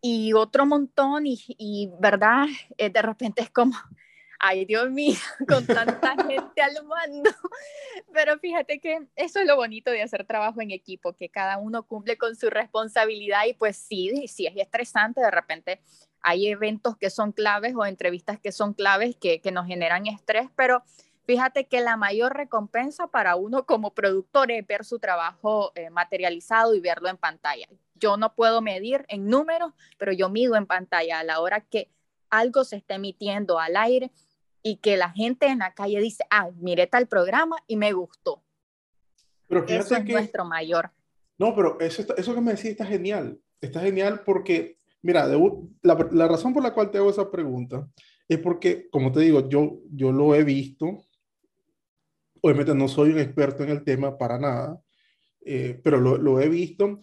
y otro montón. Y, verdad, eh, de repente es como, ay Dios mío, <laughs> con tanta gente al mando. <laughs> Pero fíjate que eso es lo bonito de hacer trabajo en equipo, que cada uno cumple con su responsabilidad y pues sí, sí es estresante, de repente hay eventos que son claves o entrevistas que son claves que, que nos generan estrés, pero fíjate que la mayor recompensa para uno como productor es ver su trabajo eh, materializado y verlo en pantalla. Yo no puedo medir en números, pero yo mido en pantalla a la hora que algo se está emitiendo al aire y que la gente en la calle dice, ah, miré tal programa y me gustó. Pero eso es nuestro mayor. No, pero eso, eso que me decís está genial. Está genial porque, mira, la, la, razón por la cual te hago esa pregunta es porque, como te digo, yo, yo lo he visto. Obviamente no soy un experto en el tema para nada, eh, pero lo, lo, he visto.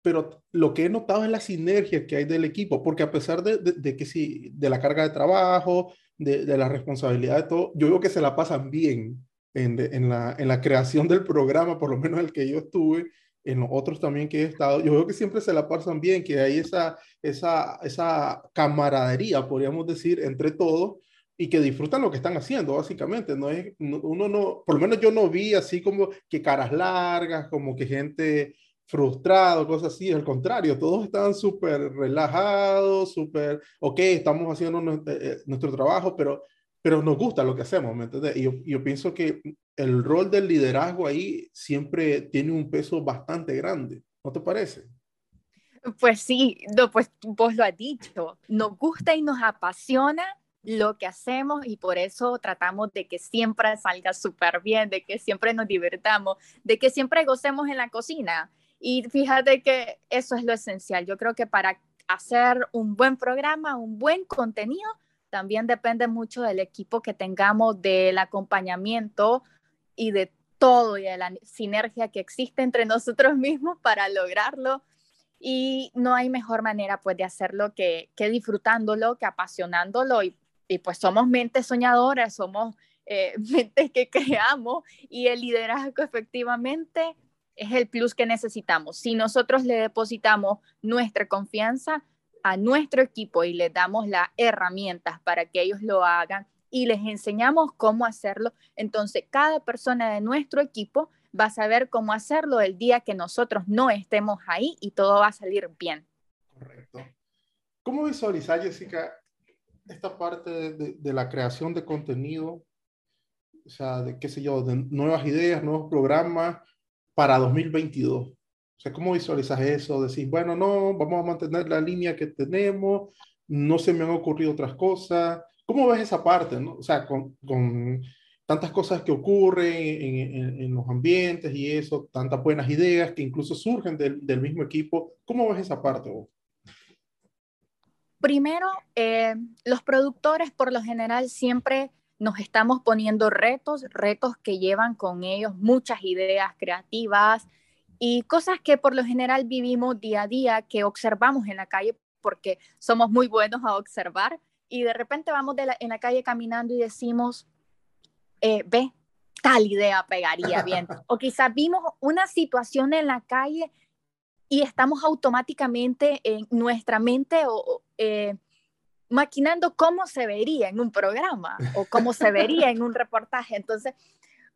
Pero lo que he notado es la sinergia que hay del equipo, porque a pesar de, de, de que sí, de la carga de trabajo, de, la responsabilidad de todo, yo veo que se la pasan bien en, en, la, en la creación del programa, por lo menos el que yo estuve, en los otros también que he estado, yo veo que siempre se la pasan bien, que hay esa, esa, esa camaradería, podríamos decir, entre todos y que disfrutan lo que están haciendo, básicamente. No es, uno no, por lo menos yo no vi así como que caras largas, como que gente frustrado, cosas así, al contrario, todos estaban súper relajados, súper, ok, estamos haciendo nuestro, eh, nuestro, trabajo, pero, pero nos gusta lo que hacemos, ¿me entiendes? Y yo, yo, pienso que el rol del liderazgo ahí siempre tiene un peso bastante grande, ¿no te parece? Pues sí, no, pues vos lo has dicho, nos gusta y nos apasiona lo que hacemos y por eso tratamos de que siempre salga súper bien, de que siempre nos divertamos, de que siempre gocemos en la cocina. Y fíjate que eso es lo esencial. Yo creo que para hacer un buen programa, un buen contenido, también depende mucho del equipo que tengamos, del acompañamiento y de todo y de la sinergia que existe entre nosotros <laughs> mismos para lograrlo. Y no hay mejor manera pues de hacerlo que, que disfrutándolo, que apasionándolo y, pues somos mentes soñadoras, somos eh, <laughs> mentes que creamos y el liderazgo efectivamente es el plus que necesitamos. Si nosotros le depositamos nuestra confianza a nuestro equipo y le damos las herramientas para que ellos lo hagan y les enseñamos cómo hacerlo, entonces cada persona de nuestro equipo va a saber cómo hacerlo el día que nosotros no estemos ahí y todo va a salir bien. Correcto. ¿Cómo visualizar, Jessica, esta parte de, de, la creación de contenido? O sea, de qué sé yo, de nuevas ideas, nuevos programas para 2022. O sea, ¿cómo visualizas eso? Decir, bueno, no, vamos a mantener la línea que tenemos, no se me han ocurrido otras cosas. ¿Cómo ves esa parte? No? O sea, con, con tantas cosas que ocurren en, en, los ambientes y eso, tantas buenas ideas que incluso surgen del, del mismo equipo. ¿Cómo ves esa parte vos? Primero, eh, los productores por lo general siempre nos estamos poniendo retos, retos que llevan con ellos muchas ideas creativas y cosas que por lo general vivimos día a día, que observamos en la calle porque somos muy buenos a observar y de repente vamos de la, en la calle caminando y decimos, eh, ve, tal idea pegaría bien. <laughs> O quizás vimos una situación en la calle y estamos automáticamente en nuestra mente o, eh, maquinando cómo se vería en un programa o cómo se vería en un reportaje. Entonces,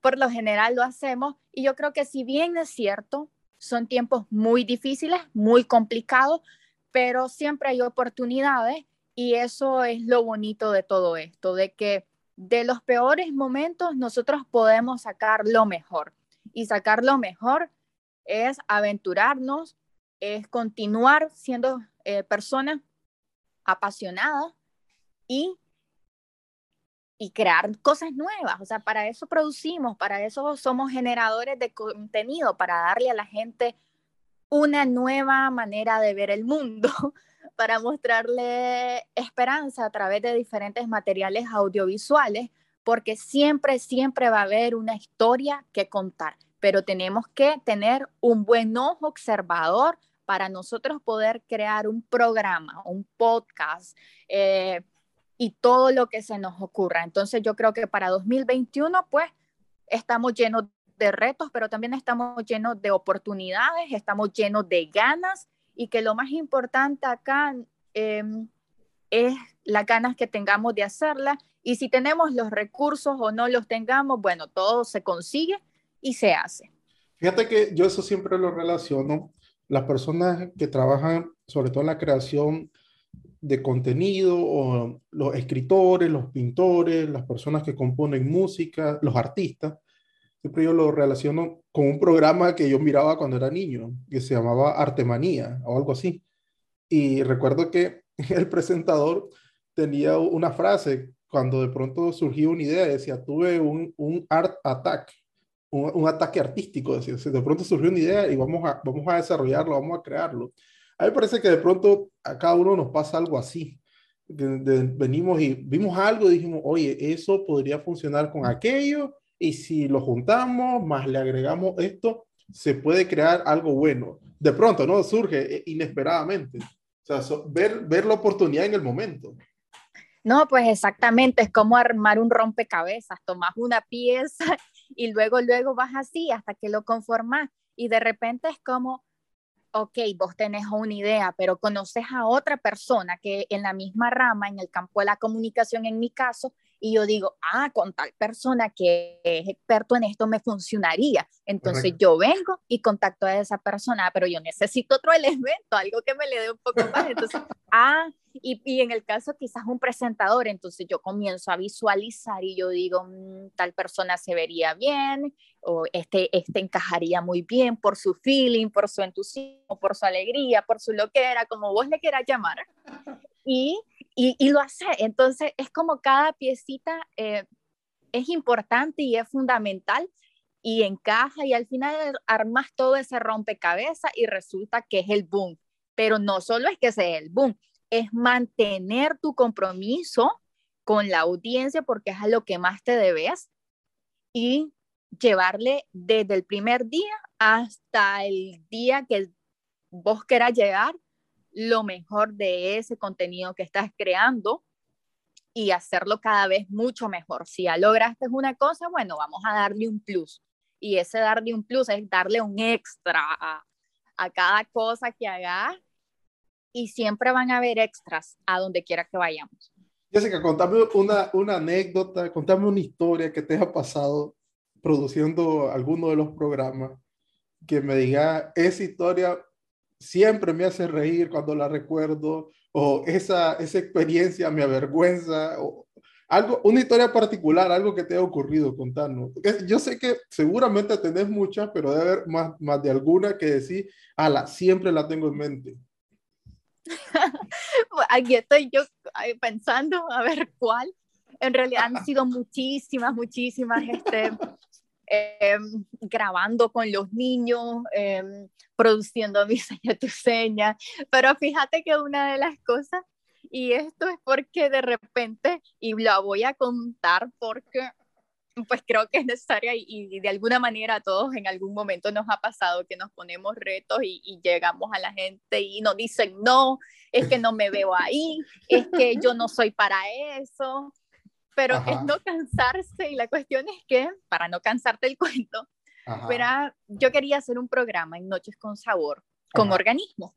por lo general lo hacemos y yo creo que si bien es cierto, son tiempos muy difíciles, muy complicados, pero siempre hay oportunidades y eso es lo bonito de todo esto, de que de los peores momentos nosotros podemos sacar lo mejor. Y sacar lo mejor es aventurarnos, es continuar siendo eh, personas apasionadas y, y crear cosas nuevas. O sea, para eso producimos, para eso somos generadores de contenido, para darle a la gente una nueva manera de ver el mundo, <laughs> para mostrarle esperanza a través de diferentes materiales audiovisuales, porque siempre, siempre va a haber una historia que contar, pero tenemos que tener un buen ojo observador para nosotros poder crear un programa, un podcast eh, y todo lo que se nos ocurra. Entonces yo creo que para 2021, pues, estamos llenos de retos, pero también estamos llenos de oportunidades, estamos llenos de ganas y que lo más importante acá em, es las ganas que tengamos de hacerla y si tenemos los recursos o no los tengamos, bueno, todo se consigue y se hace. Fíjate que yo eso siempre lo relaciono, las personas que trabajan sobre todo en la creación de contenido, o los escritores, los pintores, las personas que componen música, los artistas, siempre yo lo relaciono con un programa que yo miraba cuando era niño, que se llamaba Artemanía o algo así. Y recuerdo que <laughs> el presentador tenía una frase cuando de pronto surgió una idea, decía, tuve un, un art attack, un, ataque artístico, decía, de pronto surgió una idea y vamos a, vamos a desarrollarlo, vamos a crearlo. A mí me parece que de pronto a cada uno nos pasa algo así. venimos y vimos algo y dijimos, oye, eso podría funcionar con aquello y si lo juntamos, más le agregamos esto, se puede crear algo bueno. De pronto, ¿no? Surge eh, inesperadamente. O sea, ver, ver la oportunidad en el momento. No, pues exactamente, es como armar un rompecabezas, tomas una pieza y luego, luego vas así hasta que lo conformas y de repente es como, ok, vos tenés una idea, pero conoces a otra persona que en la misma rama, en el campo de la comunicación, en mi caso, y yo digo, ah, con tal persona que es experto en esto me funcionaría. Entonces yo vengo y contacto a esa persona, pero yo necesito otro elemento, algo que me le dé un poco más. Entonces, <laughs> ah, y, en el caso quizás un presentador, entonces yo comienzo a visualizar y yo digo, mm, tal persona se vería bien, o este, este encajaría muy bien por su feeling, por su entusiasmo, por su alegría, por su loquera, como vos le quieras llamar. Y y, y, lo hace. Entonces, es como cada piecita eh, es importante y es fundamental y encaja y al final armas todo ese rompecabezas y resulta que es el boom. Pero no solo es que sea el boom, es mantener tu compromiso con la audiencia porque es a lo que más te debes y llevarle desde el primer día hasta el día que vos quieras llegar lo mejor de ese contenido que estás creando y hacerlo cada vez mucho mejor. Si ya lograste una cosa, bueno, vamos a darle un plus. Y ese darle un plus es darle un extra a, a cada cosa que hagas y siempre van a haber extras a donde quiera que vayamos. Jessica, contame una, una anécdota, contame una historia que te haya pasado produciendo alguno de los programas, que me diga, esa historia siempre me hace reír cuando la recuerdo, o esa, esa experiencia me avergüenza, o algo, una historia particular, algo que te haya ocurrido, contarnos. Yo sé que seguramente tenés muchas, pero debe haber más, más de alguna que decir, ala, siempre la tengo en mente. <laughs> Aquí estoy yo pensando a ver cuál. En realidad han sido muchísimas, muchísimas, este, <laughs> em, grabando con los niños, eh, produciendo mi seña tu seña. Pero fíjate que una de las cosas, y esto es porque de repente, y lo voy a contar porque pues creo que es necesaria y, de alguna manera a todos en algún momento nos ha pasado que nos ponemos retos y, llegamos a la gente y nos dicen, no, es que no me veo ahí, es que yo no soy para eso, pero es no cansarse y la cuestión es que, para no cansarte el cuento, pero yo quería hacer un programa en Noches con Sabor con organismos.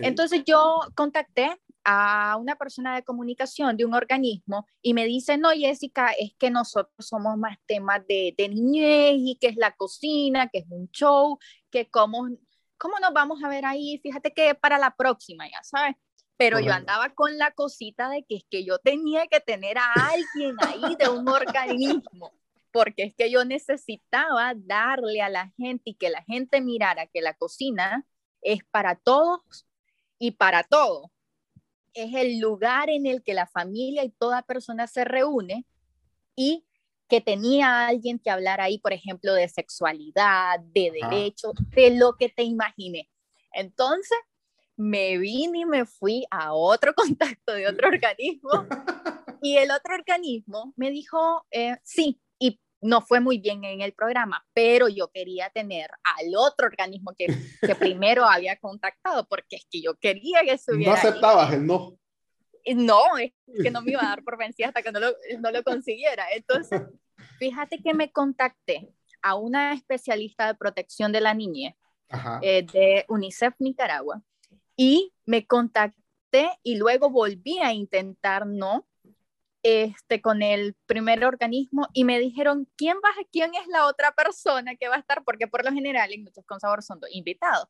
Entonces yo contacté a una persona de comunicación de un organismo y me dice, no, Jessica, es que nosotros somos más temas de, de niñez y que es la cocina, que es un show, que cómo, cómo nos vamos a ver ahí, fíjate que para la próxima, ya sabes. Pero yo andaba con la cosita de que es que yo tenía que tener a alguien ahí de un organismo, porque es que yo necesitaba darle a la gente y que la gente mirara que la cocina es para todos y para todo es el lugar en el que la familia y toda persona se reúne y que tenía alguien que hablar ahí, por ejemplo, de sexualidad, de derechos, de lo que te imagine. Entonces, me vine y me fui a otro <laughs> contacto de otro <laughs> organismo y el otro organismo me dijo, eh, sí, no fue muy bien en el programa, pero yo quería tener al otro organismo que, que <laughs> primero había contactado, porque es que yo quería que subiera. No aceptabas el no. No, es <laughs> que no me iba a dar por vencida hasta que no lo, no lo consiguiera. Entonces, fíjate que me contacté a una especialista de protección de la niñez eh, de UNICEF Nicaragua y me contacté y luego volví a intentar no este, con el primer organismo y me dijeron, ¿quién, va, ¿quién es la otra persona que va a estar? Porque por lo general en Muchos con Sabor son invitados.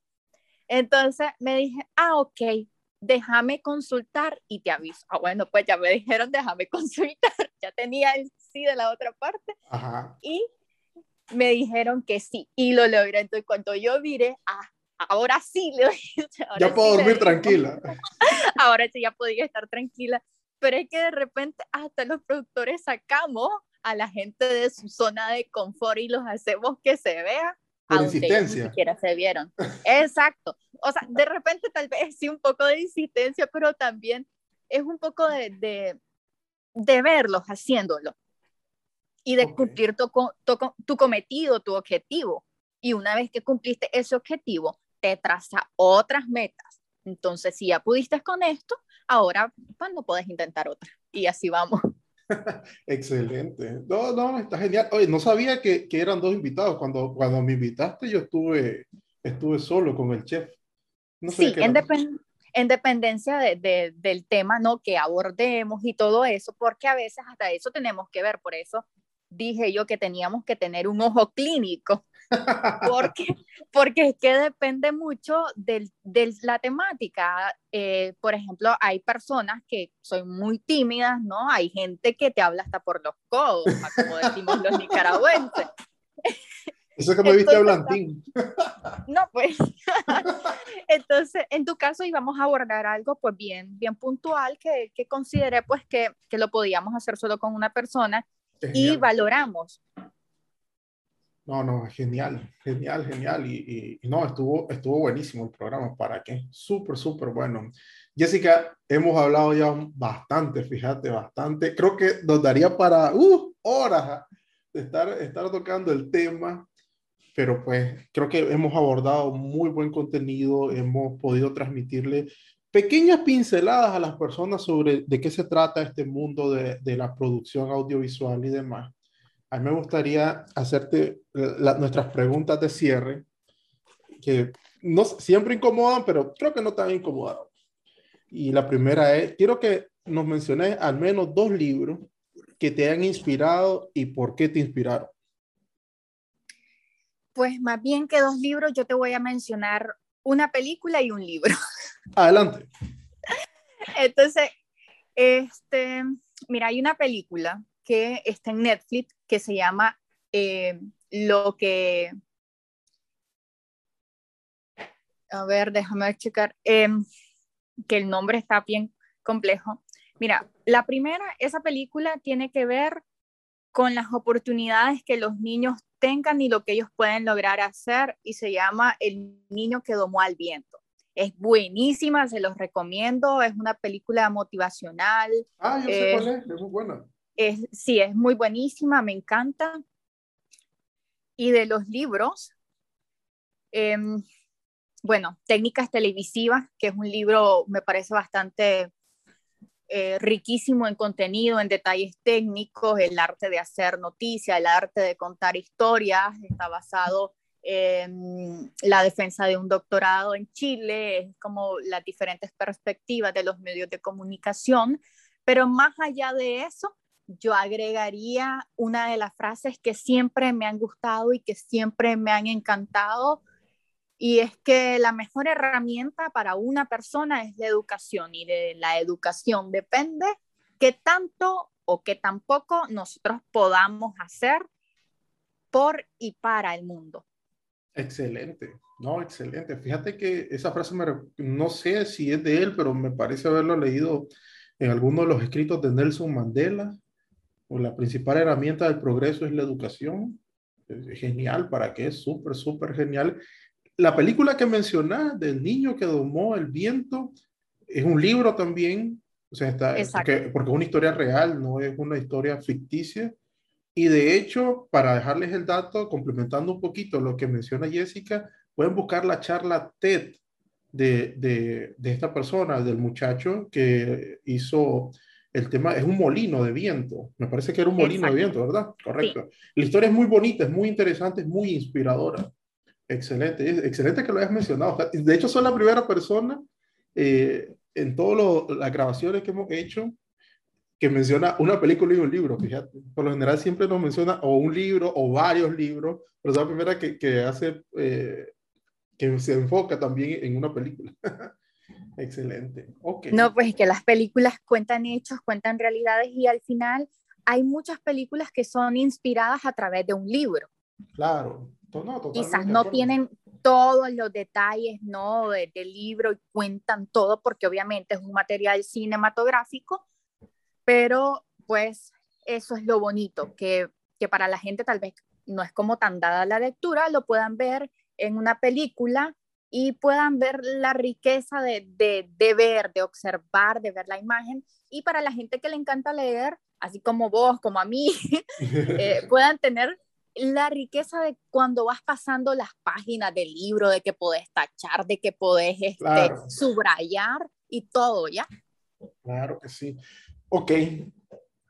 Entonces me dije, ah, ok, déjame consultar y te aviso. Ah, bueno, pues ya me dijeron, déjame <laughs> consultar. Ya tenía el sí de la otra parte. Y me dijeron que sí. Y lo logré. Entonces, cuando yo miré, ah, ahora sí <laughs> le Ya puedo dormir tranquila. <laughs> ahora sí, ya podía estar tranquila pero es que de repente hasta los productores sacamos a la gente de su zona de confort y los hacemos que se vea. Por insistencia. Ni siquiera se vieron. Exacto. O sea, de repente tal vez sí un poco de insistencia, pero también es un poco de, de, de verlos haciéndolo y de cumplir tu, tu, tu cometido, tu objetivo. Y una vez que cumpliste ese objetivo, te traza otras metas. Entonces, si ya pudiste con esto, ahora cuando puedes intentar otra. Y así vamos. <laughs> Excelente. No, no, está genial. Oye, no sabía que, que, eran dos invitados. Cuando, cuando me invitaste, yo estuve, estuve solo con el chef. sí, en, en, dependencia de, de, del tema ¿no? que abordemos y todo eso, porque a veces hasta eso tenemos que ver. Por eso dije yo que teníamos que tener un ojo clínico porque, porque es que depende mucho de la temática. Eh, por ejemplo, hay personas que son muy tímidas, ¿no? Hay gente que te habla hasta por los codos, como decimos los nicaragüenses. <laughs> Eso es que me viste Blantín. <laughs> No, pues. <laughs> Entonces, en tu caso íbamos a abordar algo pues bien, bien puntual que, que consideré pues que, que, lo podíamos hacer solo con una persona y valoramos. No, no, genial, genial, genial. Y, no, estuvo, estuvo buenísimo el programa. ¿Para qué? Súper, súper bueno. Jessica, hemos hablado ya bastante, fíjate, bastante. Creo que nos daría para uh, horas de estar, estar tocando el tema pero pues creo que hemos abordado muy buen contenido, hemos podido transmitirle pequeñas pinceladas a las personas sobre de qué se trata este mundo de, de la producción audiovisual y demás. A mí me gustaría hacerte nuestras preguntas de cierre, que no siempre incomodan, pero creo que no tan incomodan. Y la primera es, quiero que nos menciones al menos dos libros que te han inspirado y por qué te inspiraron. Pues más bien que dos libros, yo te voy a mencionar una película y un libro. <laughs> Adelante. Entonces, este, mira, hay una película que está en Netflix que se llama eh, Lo que... A ver, déjame checar, em, que el nombre está bien complejo. Mira, la primera, esa película tiene que ver con las oportunidades que los niños tengan y lo que ellos pueden lograr hacer y se llama El niño que domó al viento. Es buenísima, se los recomiendo, es una película motivacional. Ah, yo sé cuál es, es muy buena. Es, sí, es muy buenísima, me encanta. Y de los libros, em, bueno, Técnicas televisivas, que es un libro, me parece bastante eh, riquísimo en contenido, en detalles técnicos, el arte de hacer noticias, el arte de contar historias, está basado en la defensa de un doctorado en Chile, es como las diferentes perspectivas de los medios de comunicación, pero más allá de eso, yo agregaría una de las frases que siempre me han gustado y que siempre me han encantado y es que la mejor herramienta para una persona es la educación y de la educación depende qué tanto o qué tampoco nosotros podamos hacer por y para el mundo. Excelente, no, excelente. Fíjate que esa frase me, no sé si es de él, pero me parece haberlo leído en alguno de los escritos de Nelson Mandela. O la principal herramienta del progreso es la educación. Es genial, ¿para qué? Es súper, súper genial la película que mencionás del niño que domó el viento es un libro también, o sea, está, porque, porque, es una historia real, no es una historia ficticia. Y de hecho, para dejarles el dato, complementando un poquito lo que menciona Jessica, pueden buscar la charla TED de, de, de esta persona, del muchacho que hizo el tema, es un molino de viento, me parece que era un molino de viento, ¿verdad? Correcto. La historia es muy bonita, es muy interesante, es muy inspiradora. Excelente, excelente que lo hayas mencionado. De hecho, soy la primera persona eh, en todas las grabaciones que hemos hecho que menciona una película y un libro, fíjate. Por lo general siempre nos menciona o un libro o varios libros, pero es la primera que, que hace, eh, que se enfoca también en una película. <laughs> Excelente. Okay. No, pues que las películas cuentan hechos, cuentan realidades y al final hay muchas películas que son inspiradas a través de un libro. Claro. Quizás no tienen todos los detalles ¿no? del libro y cuentan todo porque obviamente es un material cinematográfico, pero pues eso es lo bonito, que, que para la gente tal vez no es como tan dada la lectura, lo puedan ver en una película y puedan ver la riqueza de, de, de, ver, de observar, de ver la imagen. Y para la gente que le encanta leer, así como vos, como a mí, <laughs> eh, <laughs> puedan tener la riqueza de cuando vas pasando las páginas del libro, de que podés tachar, de que podés este, subrayar y todo, ¿ya? Claro que sí. Ok.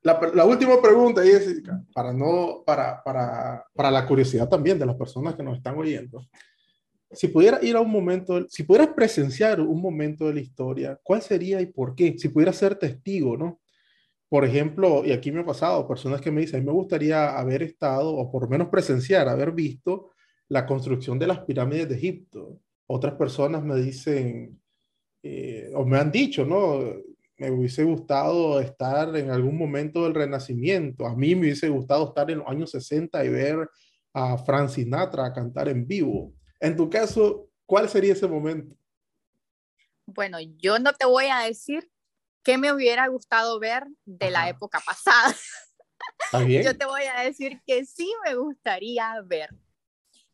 La, la última pregunta, Jessica, para, no, para, para, para la curiosidad también de las personas que nos están oyendo. Si pudieras ir a un momento, si pudieras presenciar un momento de la historia, ¿cuál sería y por qué? Si pudieras ser testigo, ¿no? por ejemplo, y aquí me ha pasado, personas que me dicen, a mí me gustaría haber estado, o por lo menos presenciar, haber visto la construcción de las pirámides de Egipto. Otras personas me dicen, eh, o me han dicho, ¿no? Me hubiese gustado estar en algún momento del Renacimiento. A mí me hubiese gustado estar en los años 60 y ver a Frank Sinatra cantar en vivo. En tu caso, ¿cuál sería ese momento? Bueno, yo no te voy a decir qué me hubiera gustado ver de la época pasada. <laughs> Yo te voy a decir que sí me gustaría ver.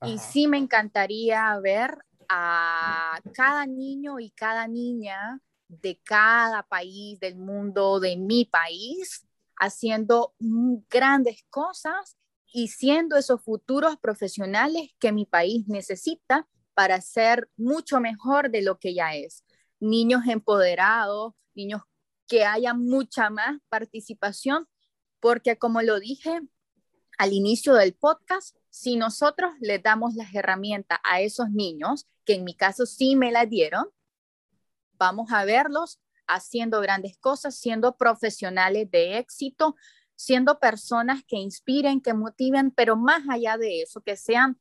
Y sí me encantaría ver a cada niño y cada niña de cada país del mundo, de mi país, haciendo grandes cosas y siendo esos futuros profesionales que mi país necesita para ser mucho mejor de lo que ya es. Niños empoderados, niños que haya mucha más participación, porque como lo dije al inicio del podcast, si nosotros le damos las herramientas a esos niños, que en mi caso sí me las dieron, vamos a verlos haciendo grandes cosas, siendo profesionales de éxito, siendo personas que inspiren, que motiven, pero más allá de eso, que sean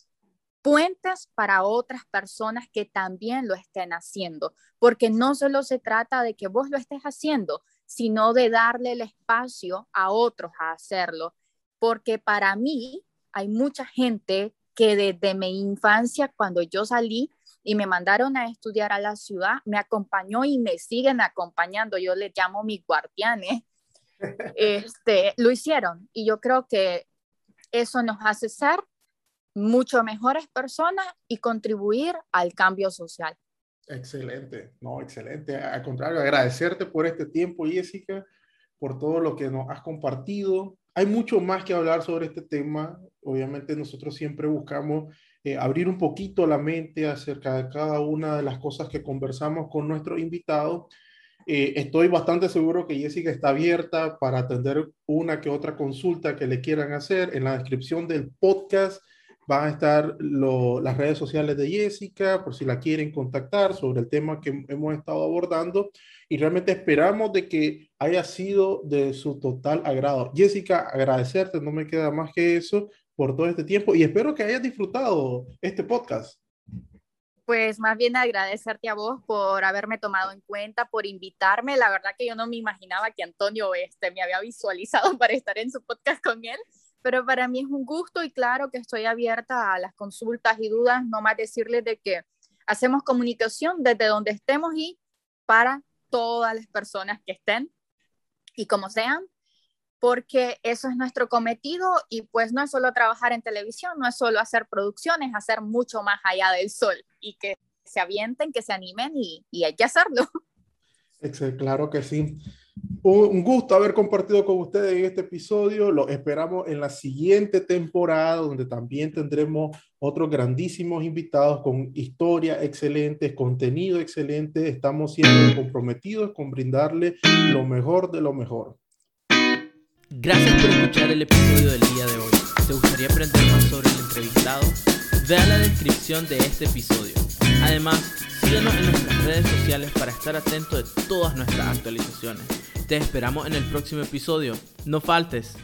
puentes para otras personas que también lo estén haciendo, porque no solo se trata de que vos lo estés haciendo, sino de darle el espacio a otros a hacerlo, porque para mí hay mucha gente que desde mi infancia, cuando yo salí y me mandaron a estudiar a la ciudad, me acompañó y me siguen acompañando, yo les llamo mis guardianes, este, lo hicieron y yo creo que eso nos hace ser mucho mejores personas y contribuir al cambio social. Excelente, no, excelente. Al contrario, agradecerte por este tiempo, Jessica, por todo lo que nos has compartido. Hay mucho más que hablar sobre este tema. Obviamente nosotros siempre buscamos eh, abrir un poquito la mente acerca de cada una de las cosas que conversamos con nuestros invitados. Eh, estoy bastante seguro que Jessica está abierta para atender una que otra consulta que le quieran hacer. En la descripción del podcast van a estar las redes sociales de Jessica por si la quieren contactar sobre el tema que hemos estado abordando y realmente esperamos de que haya sido de su total agrado. Jessica, agradecerte, no me queda más que eso por todo este tiempo y espero que hayas disfrutado este podcast. Pues más bien agradecerte a vos por haberme tomado en cuenta, por invitarme. La verdad que yo no me imaginaba que Antonio este, me había visualizado <laughs> para estar en su podcast con él pero para mí es un gusto y claro que estoy abierta a las consultas y dudas, no más decirles de que hacemos comunicación desde donde estemos y para todas las personas que estén y como sean, porque eso es nuestro cometido y pues no es solo trabajar en televisión, no es solo hacer producciones, hacer mucho más allá del sol y que se avienten, que se animen y, y hay que hacerlo. <laughs> Claro que sí. Un gusto haber compartido con ustedes este episodio. Lo esperamos en la siguiente temporada, donde también tendremos otros grandísimos invitados con historia excelentes, contenido excelente. Estamos siempre comprometidos con brindarle lo mejor de lo mejor. Gracias por escuchar el episodio del día de hoy. ¿Te gustaría aprender más sobre el entrevistado? Vea la descripción de este episodio. Además, síguenos en nuestras redes sociales para estar atento de todas nuestras actualizaciones. Te esperamos en el próximo episodio. No faltes.